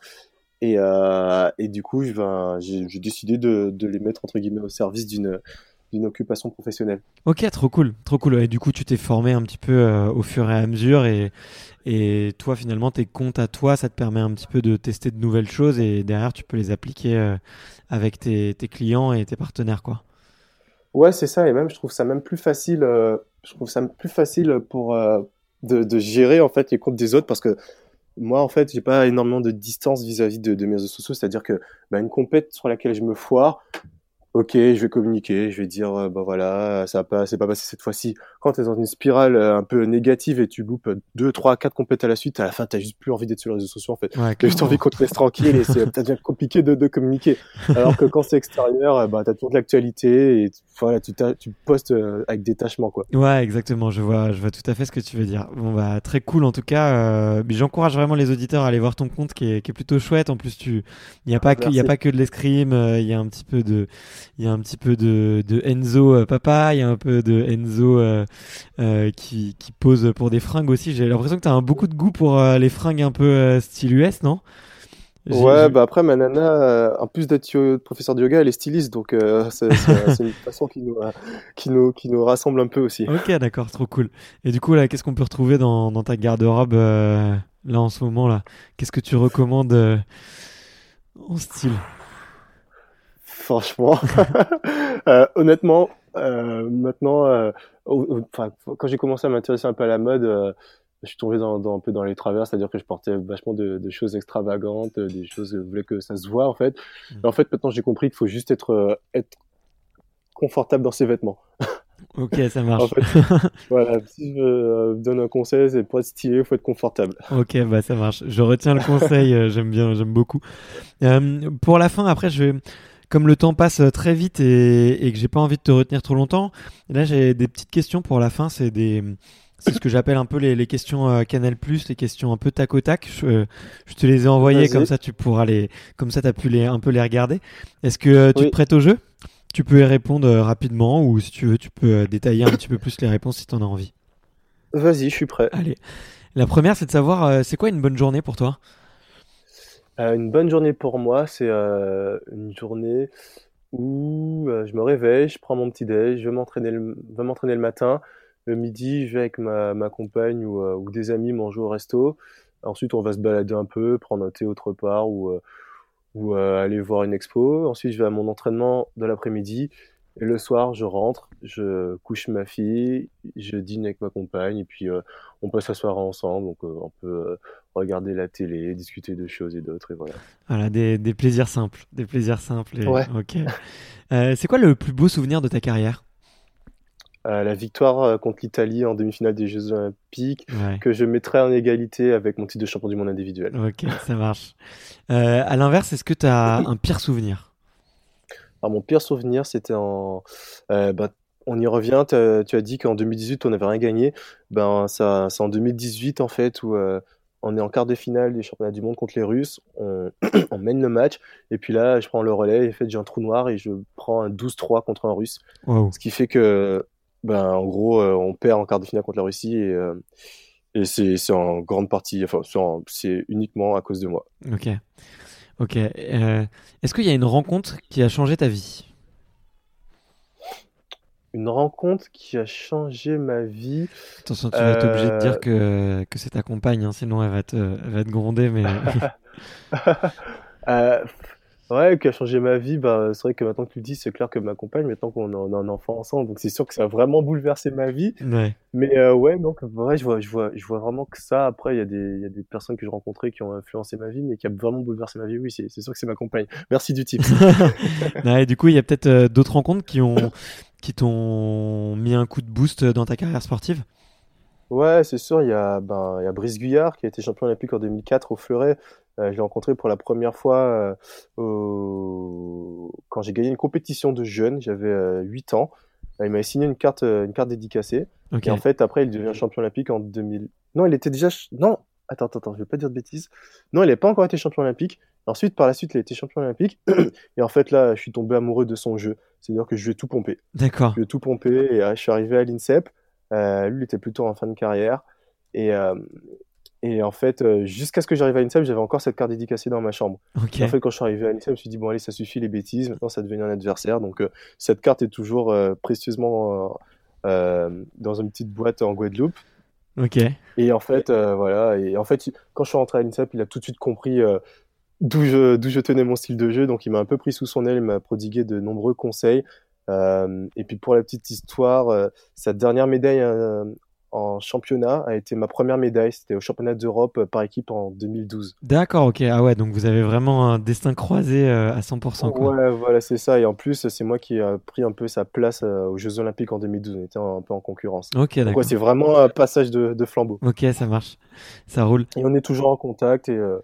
et et du coup j'ai j'ai décidé de, de les mettre entre guillemets au service d'une d'une occupation professionnelle. Ok, trop cool, trop cool. Et du coup, tu t'es formé un petit peu euh, au fur et à mesure et, et toi, finalement, tes comptes à toi, ça te permet un petit peu de tester de nouvelles choses et derrière, tu peux les appliquer euh, avec tes, tes, clients et tes partenaires, quoi. Ouais, c'est ça. Et même, je trouve ça même plus facile. Euh, je trouve ça plus facile pour de, de, gérer en fait les comptes des autres parce que moi, en fait, j'ai pas énormément de distance vis-à-vis de, de, mes réseaux sociaux. C'est-à-dire que bah, une compète sur laquelle je me foire, ok, je vais communiquer, je vais dire, euh, bah voilà, ça pas, c'est pas passé cette fois-ci. Quand tu es dans une spirale euh, un peu négative et tu loupes deux, trois, quatre compètes à la suite, à la fin, t'as juste plus envie d'être sur les réseaux sociaux, en fait. Ouais, t'as juste envie qu'on te laisse tranquille et c'est, ça devient compliqué de, de communiquer. Alors que quand c'est extérieur, euh, bah, t'as toujours de l'actualité et voilà, tu, tu postes avec détachement, quoi. Ouais, exactement. Je vois, je vois tout à fait ce que tu veux dire. Bon, bah, très cool, en tout cas. Euh, j'encourage vraiment les auditeurs à aller voir ton compte qui est, qui est plutôt chouette. En plus, tu, il n'y a pas que, il a pas que de l'escrime, il y a un petit peu de, il y a un petit peu de, de Enzo euh, papa, il y a un peu de Enzo euh, euh, qui, qui, pose pour des fringues aussi. J'ai l'impression que tu as beaucoup de goût pour les fringues un peu style US, non? Ouais, bah après, ma nana, en plus d'être professeur de yoga, elle est styliste, donc c'est une façon qui nous, qui, nous, qui nous rassemble un peu aussi. Ok, d'accord, trop cool. Et du coup, là, qu'est-ce qu'on peut retrouver dans, dans ta garde-robe là en ce moment là? Qu'est-ce que tu recommandes en style? Franchement. euh, honnêtement, euh, maintenant, euh, quand j'ai commencé à m'intéresser un peu à la mode, je suis tombé dans, dans, un peu dans les travers, c'est-à-dire que je portais vachement de, de, choses extravagantes, des choses, je voulais que ça se voit en fait. Mmh. en fait, maintenant j'ai compris qu'il faut juste être, être confortable dans ses vêtements. Ok, ça marche. En fait, voilà, si je euh, donne un conseil, c'est pour être stylé, il faut être confortable. Ok, bah ça marche. Je retiens le conseil, euh, j'aime bien, j'aime beaucoup. Euh, pour la fin, après, je vais, comme le temps passe très vite et, et que j'ai pas envie de te retenir trop longtemps, là j'ai des petites questions pour la fin. C'est des, c'est ce que j'appelle un peu les, les questions euh, Canal les questions un peu tac au tac. Je, je te les ai envoyées comme ça, tu pourras les, comme ça, t'as pu les un peu les regarder. Est-ce que euh, tu te prêtes au jeu? Tu peux y répondre euh, rapidement ou si tu veux, tu peux détailler un petit peu plus les réponses si tu en as envie. Vas-y, je suis prêt. Allez. La première, c'est de savoir, c'est quoi une bonne journée pour toi? Euh, une bonne journée pour moi, c'est euh, une journée où euh, je me réveille, je prends mon petit déj, je vais m'entraîner le, matin. Le midi, je vais avec ma, compagne ou, ou des amis manger au resto. Ensuite, on va se balader un peu, prendre un thé autre part ou, ou aller voir une expo. Ensuite, je vais à mon entraînement de l'après-midi. Et le soir, je rentre, je couche ma fille, je dîne avec ma compagne, et puis euh, on passe la soirée ensemble, donc euh, on peut euh, regarder la télé, discuter de choses et d'autres, et voilà. Voilà, des, des, plaisirs simples, des plaisirs simples. Et... Ouais. Ok. c'est quoi le plus beau souvenir de ta carrière? La victoire contre l'Italie en demi-finale des Jeux Olympiques, ouais. que je mettrai en égalité avec mon titre de champion du monde individuel. Ok, ça marche. à l'inverse, est-ce que tu as un pire souvenir? Alors, mon pire souvenir, c'était en. Euh, bah, on y revient. Tu as dit qu'en 2018, on n'avait rien gagné. Ben, ça, c'est en 2018, en fait, où euh, on est en quart de finale des championnats du monde contre les Russes. On, on, mène le match. Et puis là, je prends le relais. Et en fait, j'ai un trou noir et je prends un 12-3 contre un Russe. Wow. Ce qui fait que, ben, en gros, euh, on perd en quart de finale contre la Russie. Et. Euh, et c'est, c'est en grande partie, enfin, c'est uniquement à cause de moi. Ok. Ok. Euh, Est-ce qu'il y a une rencontre qui a changé ta vie? Une rencontre qui a changé ma vie. Attention, tu vas être obligé de dire euh. que, que c'est ta compagne, hein, sinon elle va, te, elle va te gronder. Mais... euh, Ouais, qui a changé ma vie, bah, c'est vrai que maintenant que tu le dis, c'est clair que ma compagne, maintenant qu'on a, un enfant ensemble, donc c'est sûr que ça a vraiment bouleversé ma vie. Ouais. Mais euh, ouais, donc ouais, je vois, je vois, je vois vraiment que ça. Après, il y a des, il y a des personnes que j'ai rencontrées qui ont influencé ma vie, mais qui a vraiment bouleversé ma vie. Oui, c'est sûr que c'est ma compagne. Merci du type. ouais, du coup, il y a peut-être euh, d'autres rencontres qui ont, qui t'ont mis un coup de boost dans ta carrière sportive? Ouais, c'est sûr. Il y a, ben, il y a Brice Guyard qui a été champion olympique en 2004 au Fleuret. Euh, je l'ai rencontré pour la première fois euh, au... quand j'ai gagné une compétition de jeunes. J'avais euh, 8 ans. Euh, il m'avait signé une carte, euh, une carte dédicacée. Okay. Et en fait, après, il devient champion olympique en 2000. Non, il était déjà. Non, attends, attends, attends, je vais pas dire de bêtises. Non, il n'avait pas encore été champion olympique. Ensuite, par la suite, il a été champion olympique. et en fait, là, je suis tombé amoureux de son jeu. C'est-à-dire que je lui ai tout pompé. D'accord. Je lui ai tout pompé et je suis arrivé à l'INSEP. Euh, lui, il était plutôt en fin de carrière. Et, euh, Et en fait, jusqu'à ce que j'arrive à l'INSEP, j'avais encore cette carte dédicacée dans ma chambre. En fait, quand je suis arrivé à l'INSEP, je me suis dit, bon, allez, ça suffit les bêtises, maintenant ça devient un adversaire. Donc, cette carte est toujours précieusement dans une petite boîte en Guadeloupe. Ok. Et en fait, voilà. Et en fait, quand je suis rentré à l'INSEP, il a tout de suite compris d'où je, je tenais mon style de jeu. Donc, il m'a un peu pris sous son aile, il m'a prodigué de nombreux conseils. Euh, et puis, pour la petite histoire, euh, sa dernière médaille euh, en championnat a été ma première médaille. C'était au championnat d'Europe par équipe en 2012. D'accord, ok. Ah ouais, donc vous avez vraiment un destin croisé à 100%. Quoi. Ouais, voilà, c'est ça. Et en plus, c'est moi qui ai pris un peu sa place aux Jeux Olympiques en 2012. On était un peu en concurrence. Ok, d'accord. C'est vraiment un passage de, de, flambeau. Ok, ça marche. Ça roule. Et on est toujours en contact et euh,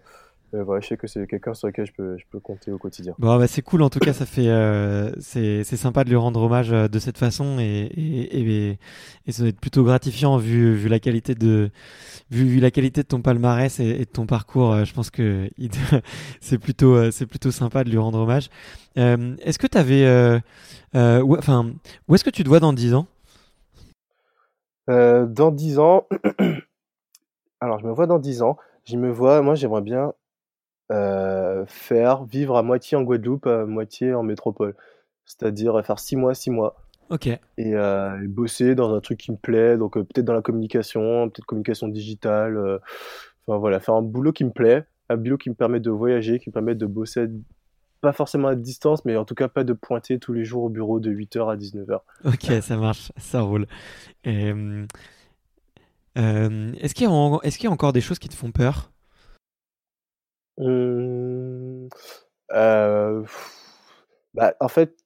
voilà, je sais que c'est quelqu'un sur lequel je peux, je peux compter au quotidien. Bon, bah, c'est cool, en tout cas, ça fait, euh, c'est, sympa de lui rendre hommage euh, de cette façon et, et, et, et ça doit être plutôt gratifiant vu, vu la qualité de, vu, vu la qualité de ton palmarès et, de ton parcours. je pense que c'est plutôt, c'est plutôt sympa de lui rendre hommage. est-ce que tu avais, enfin, où est-ce que tu te vois dans 10 ans? Dans 10 ans, alors je me vois dans 10 ans. Je me vois, moi j'aimerais bien euh, faire vivre à moitié en Guadeloupe, à moitié en métropole. C'est-à-dire faire six mois, six mois. Ok. Et, euh, bosser dans un truc qui me plaît, donc euh, peut-être dans la communication, peut-être communication digitale. enfin voilà, faire un boulot qui me plaît, un boulot qui me permet de voyager, qui me permet de bosser pas forcément à distance, mais en tout cas pas de pointer tous les jours au bureau de 8h à 19h. Ok, ça marche, ça roule. est-ce qu'il y, est qu'il y a encore des choses qui te font peur? Mmh, euh, bah, en fait,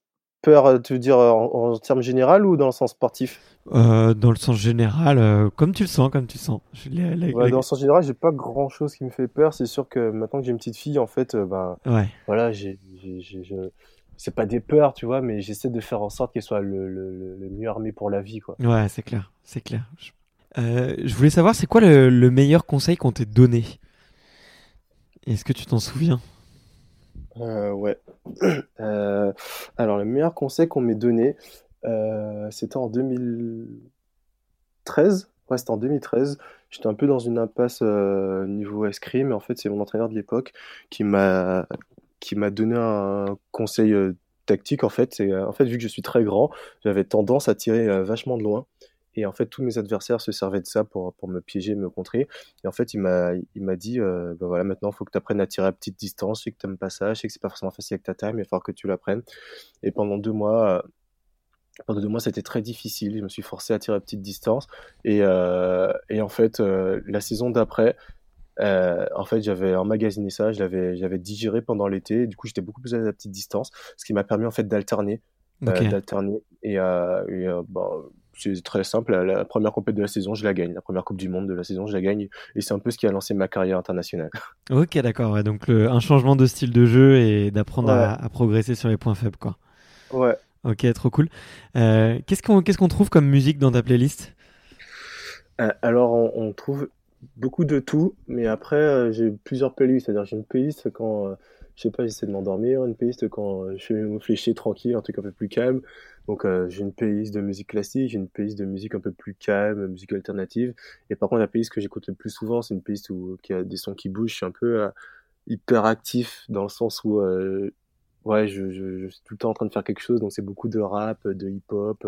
peur, tu veux dire en, termes général ou dans le sens sportif? Euh, Dans le sens général, comme tu le sens, comme tu le sens. Dans le sens général, j'ai pas grand chose qui me fait peur. C'est sûr que maintenant que j'ai une petite fille, en fait, ben ouais. voilà, j'ai, c'est pas des peurs, tu vois, mais j'essaie de faire en sorte qu'elle soit le, le, le, mieux armée pour la vie, quoi. Ouais, c'est clair, c'est clair. je voulais savoir, c'est quoi le, le meilleur conseil qu'on t'ait donné? Est-ce que tu t'en souviens? Euh, Ouais. Euh, alors, le meilleur conseil qu'on m'ait donné, euh, c'était en 2013. Ouais, c'était en 2013. J'étais un peu dans une impasse niveau escrime. Mais en fait, c'est mon entraîneur de l'époque qui m'a donné un conseil tactique. En fait, en fait vu que je suis très grand, j'avais tendance à tirer vachement de loin. Et en fait, tous mes adversaires se servaient de ça pour, pour me piéger, me contrer. Et en fait, il m'a, il m'a dit, euh, bah voilà, maintenant, il faut que tu apprennes à tirer à petite distance. Je sais que tu n'aimes pas ça, je sais que c'est pas forcément facile avec ta taille, mais il va falloir que tu l'apprennes. Et pendant deux mois, euh, pendant deux mois, c'était très difficile. Je me suis forcé à tirer à petite distance. Et, euh, et en fait, euh, la saison d'après, euh, en fait, j'avais emmagasiné ça, je l'avais, j'avais digéré pendant l'été. Du coup, j'étais beaucoup plus à la petite distance, ce qui m'a permis en fait d'alterner, d'alterner. Et, et bah, c'est très simple. La, première compétition de la saison, je la gagne. La première Coupe du Monde de la saison, je la gagne. Et c'est un peu ce qui a lancé ma carrière internationale. Ok, d'accord. donc un changement de style de jeu et d'apprendre à, progresser sur les points faibles, quoi. Ouais. Ok, trop cool. Euh, qu'est-ce qu'on qu'est-ce qu'on trouve comme musique dans ta playlist? Euh, Alors, on, trouve beaucoup de tout, mais après, euh, j'ai plusieurs playlists. C'est-à-dire, j'ai une playlist quand je sais pas, j'essaie de m'endormir, une playlist quand je fais réfléchir tranquille, un truc un peu plus calme. Donc euh, j'ai une playlist de musique classique, j'ai une playlist de musique un peu plus calme, musique alternative. Et par contre la playlist que j'écoute le plus souvent, c'est une playlist où qui a des sons qui bougent. Je suis un peu euh, hyper actif dans le sens où euh, ouais, je, je, suis tout le temps en train de faire quelque chose. Donc c'est beaucoup de rap, de hip-hop,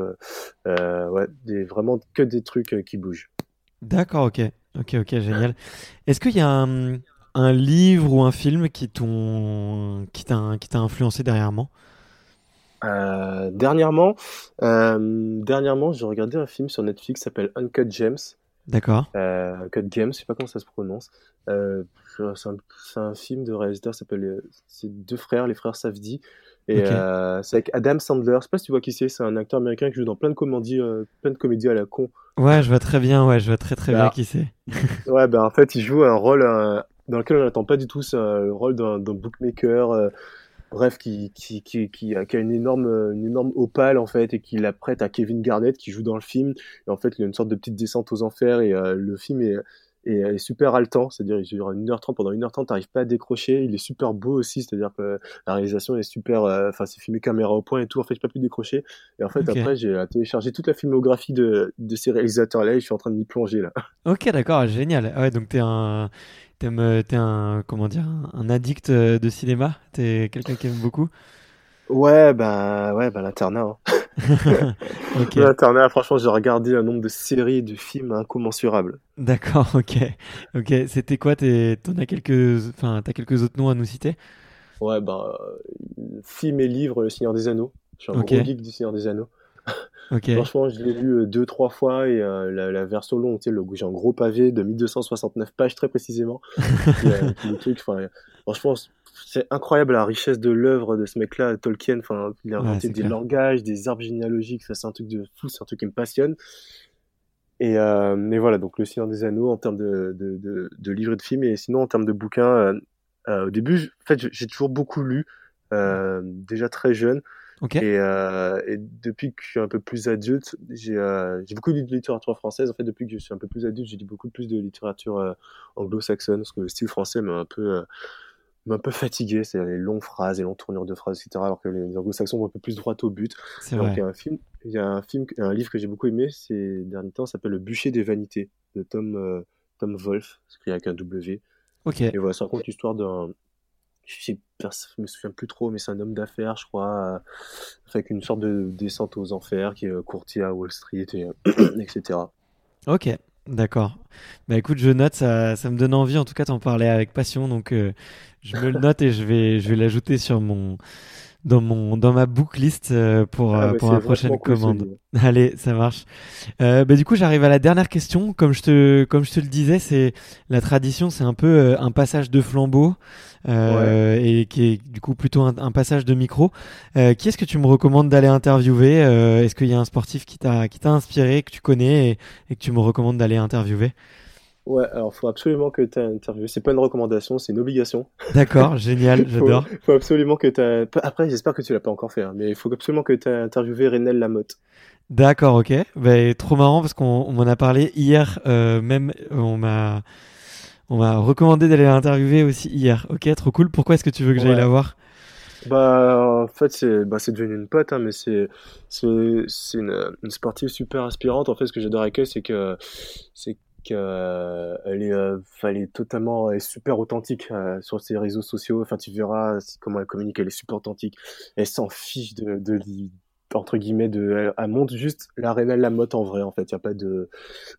ouais, des, vraiment que des trucs qui bougent. D'accord, ok, ok, ok, génial. Est-ce qu'il y a un, un livre ou un film qui t'a influencé dernièrement euh, dernièrement, euh, dernièrement, j'ai regardé un film sur Netflix qui s'appelle Uncut Gems. D'accord. Euh, Uncut Gems, je sais pas comment ça se prononce. Euh, c'est un, un, film de réalisateur, s'appelle, euh, c'est deux frères, les frères Safdie. Et euh, c'est avec Adam Sandler. Je sais pas si tu vois qui c'est. C'est un acteur américain qui joue dans plein de comédies, plein de comédies à la con. Ouais, je vois très bien. Ouais, je vois très très bien bah, qui c'est. ouais, ben en fait, il joue un rôle dans lequel on n'attend pas du tout. C'est le rôle d'un bookmaker bref, qui, qui, qui, qui, a, une énorme, une énorme opale en fait et qui la prête à Kevin Garnett qui joue dans le film. Et en fait, il y a une sorte de petite descente aux enfers et euh, le film est, super haletant, c'est-à-dire il dure 1h30, pendant 1h30 t'arrives pas à décrocher, il est super beau aussi, c'est-à-dire que la réalisation est super, euh, enfin c'est filmé caméra au point et tout, en fait j'ai pas pu décrocher, et en fait après j'ai téléchargé toute la filmographie de, de ces réalisateurs-là et je suis en train de m'y plonger là. Ok d'accord, génial, ouais donc t'es un... T'es un, comment dire, un addict de cinéma? T'es quelqu'un qui aime beaucoup? Ouais, bah, ouais, bah, l'internat. Hein. L'internat, franchement, j'ai regardé un nombre de séries, de films incommensurable. D'accord, ok. Ok, c'était quoi T'en as quelques, enfin, t'as quelques autres noms à nous citer? Ouais, bah, film et livre, Le Seigneur des Anneaux. Je suis un gros geek du Seigneur des Anneaux. Ok. Franchement, je l'ai lu euh, deux, trois fois et euh, la, la, version longue, tu sais, le, j'ai un gros pavé de 1269 pages très précisément. franchement, c'est incroyable la richesse de l'œuvre de ce mec-là, Tolkien. Enfin, il a inventé des langages, des arbres généalogiques. Ça, c'est un truc de fou, c'est un truc qui me passionne. Et euh, mais voilà, donc le Seigneur des Anneaux en termes de, de, de, de livres et de films, et sinon en termes de bouquins, euh, euh, au début, en fait, j'ai toujours beaucoup lu, euh, déjà très jeune. Et, euh, et, depuis que je suis un peu plus adulte, j'ai euh, beaucoup lu de littérature française. En fait, depuis que je suis un peu plus adulte, j'ai lu beaucoup plus de littérature euh, anglo-saxonne, parce que le style français m'a un peu m'a un peu fatigué, c'est les longues phrases, les longues tournures de phrases, etc. Alors que les anglo-saxons vont un peu plus droit au but. Donc il y a un film, il y a un film, un livre que j'ai beaucoup aimé ces derniers temps, s'appelle Le bûcher des vanités de Tom Tom Wolfe, écrit avec un W. Ok. Et voilà, ça raconte l'histoire d'un je me souviens plus trop, mais c'est un homme d'affaires, je crois, euh, avec une sorte de descente aux enfers, qui est courtier à Wall Street, et, etc. Ok, d'accord. Bah écoute, je note, ça, ça me donne envie, en tout cas, t'en parler avec passion, donc euh, je me le note et je vais, je vais l'ajouter sur mon, dans mon dans ma booklist euh, pour ah, euh, pour la prochaine commande. Allez, ça marche. Euh, bah, du coup, j'arrive à la dernière question. Comme je te comme je te le disais, c'est la tradition, c'est un peu euh, un passage de flambeau euh, et qui est du coup plutôt un, un passage de micro. qui est-ce que tu me recommandes d'aller interviewer Est-ce qu'il y a un sportif qui t'a qui t'a inspiré que tu connais et, et que tu me recommandes d'aller interviewer? Ouais, alors faut absolument que tu interviewé. C'est pas une recommandation, c'est une obligation. D'accord, génial, j'adore. faut, faut absolument que tu Après, j'espère que tu l'as pas encore fait, hein, mais il faut absolument que tu interviewé Renel Lamotte. D'accord, ok. Bah, trop marrant parce qu'on m'en a parlé hier, euh, même on m'a on m'a recommandé d'aller l'interviewer aussi hier. Ok, trop cool. Pourquoi est-ce que tu veux que j'aille la voir? Bah, en fait, c'est bah, devenu une pote, hein, mais c'est une, une sportive super inspirante. En fait, ce que j'adore avec elle, c'est que euh, est, euh, elle est totalement est super authentique euh, sur ses réseaux sociaux. Enfin, tu verras comment elle communique, elle est super authentique. Elle s'en fiche de, de, entre guillemets de elle, montre juste la la Lamotte en vrai en fait il y a pas de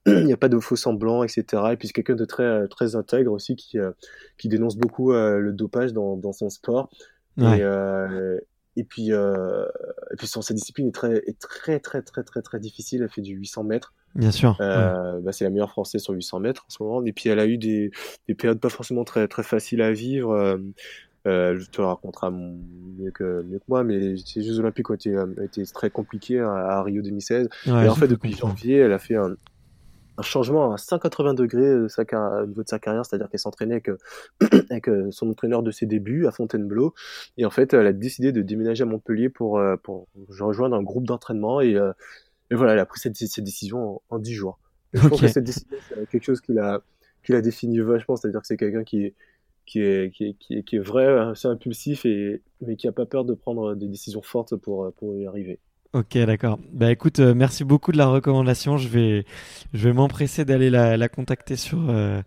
il y a pas de faux semblants etc et puis c'est quelqu'un de très très intègre aussi qui qui dénonce beaucoup le dopage dans dans son sport et, et puis et puis sa discipline est très est très très très très très difficile elle fait du 800 mètres Bien sûr. Euh, bah, c'est la meilleure française sur 800 mètres en ce moment. Et puis elle a eu des, des périodes pas forcément très très faciles à vivre. Euh, euh je te le raconterai mieux que, mieux que moi, mais les Jeux Olympiques ont été, ont été très compliqués à, Rio 2016. et en fait, depuis janvier, elle a fait un, un changement à 180 degrés euh, sa, au niveau de sa carrière, c'est-à-dire qu'elle s'entraînait avec, avec euh, son entraîneur de ses débuts à Fontainebleau. Et en fait, elle a décidé de déménager à Montpellier pour, pour rejoindre un groupe d'entraînement. Et, et voilà, elle a pris cette, cette décision en, dix jours. je pense que cette décision, c'est quelque chose qu'il a, qu'il a défini vachement, c'est-à-dire que c'est quelqu'un qui est, qui est, qui est, qui est, qui est vrai, assez impulsif, et, mais qui a pas peur de prendre des décisions fortes pour, pour y arriver. Ok, d'accord. Bah écoute, euh, merci beaucoup de la recommandation. Je vais, je vais m'empresser d'aller la, la, contacter sur, euh,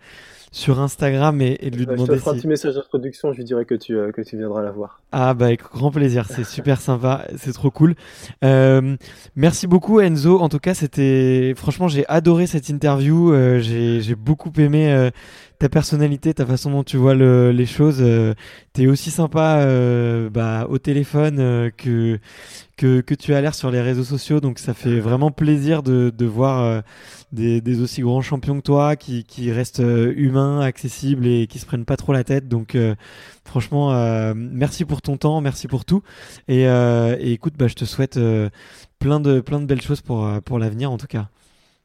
sur Instagram et, et de lui demander. Je te ferai un petit message d'introduction, je lui dirai que tu, euh, que tu viendras la voir. Ah bah avec grand plaisir, c'est super sympa, c'est trop cool. Euh, merci beaucoup Enzo, en tout cas c'était, franchement j'ai adoré cette interview, euh, j'ai beaucoup aimé euh, ta personnalité, ta façon dont tu vois le, les choses. Euh, tu es aussi sympa bah, au téléphone que, que, que tu as l'air sur les réseaux sociaux, donc ça fait vraiment plaisir de, de voir des, des, aussi grands champions que toi, qui, qui restent euh, accessibles et qui se prennent pas trop la tête. Donc euh, franchement, euh, merci pour ton temps, merci pour tout. Et, et écoute, bah, je te souhaite plein de plein de belles choses pour pour l'avenir en tout cas.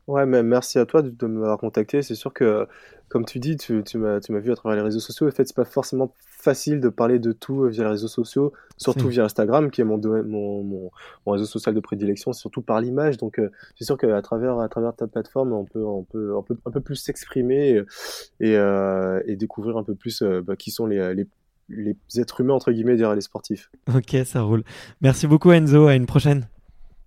Ouais, mais merci à toi de, me m'avoir contacté. C'est sûr que comme tu dis, tu, tu m'as vu à travers les réseaux sociaux. En fait, c'est pas forcément facile de parler de tout via les réseaux sociaux, surtout via Instagram, qui est mon, mon, mon, réseau social de prédilection, surtout par l'image. Donc, c'est sûr qu'à travers, à travers ta plateforme, on peut, on peut, on peut un peu plus s'exprimer et, et, découvrir un peu plus bah, qui sont les, les les êtres humains entre guillemets derrière les sportifs. Ok, ça roule. Merci beaucoup Enzo, à une prochaine.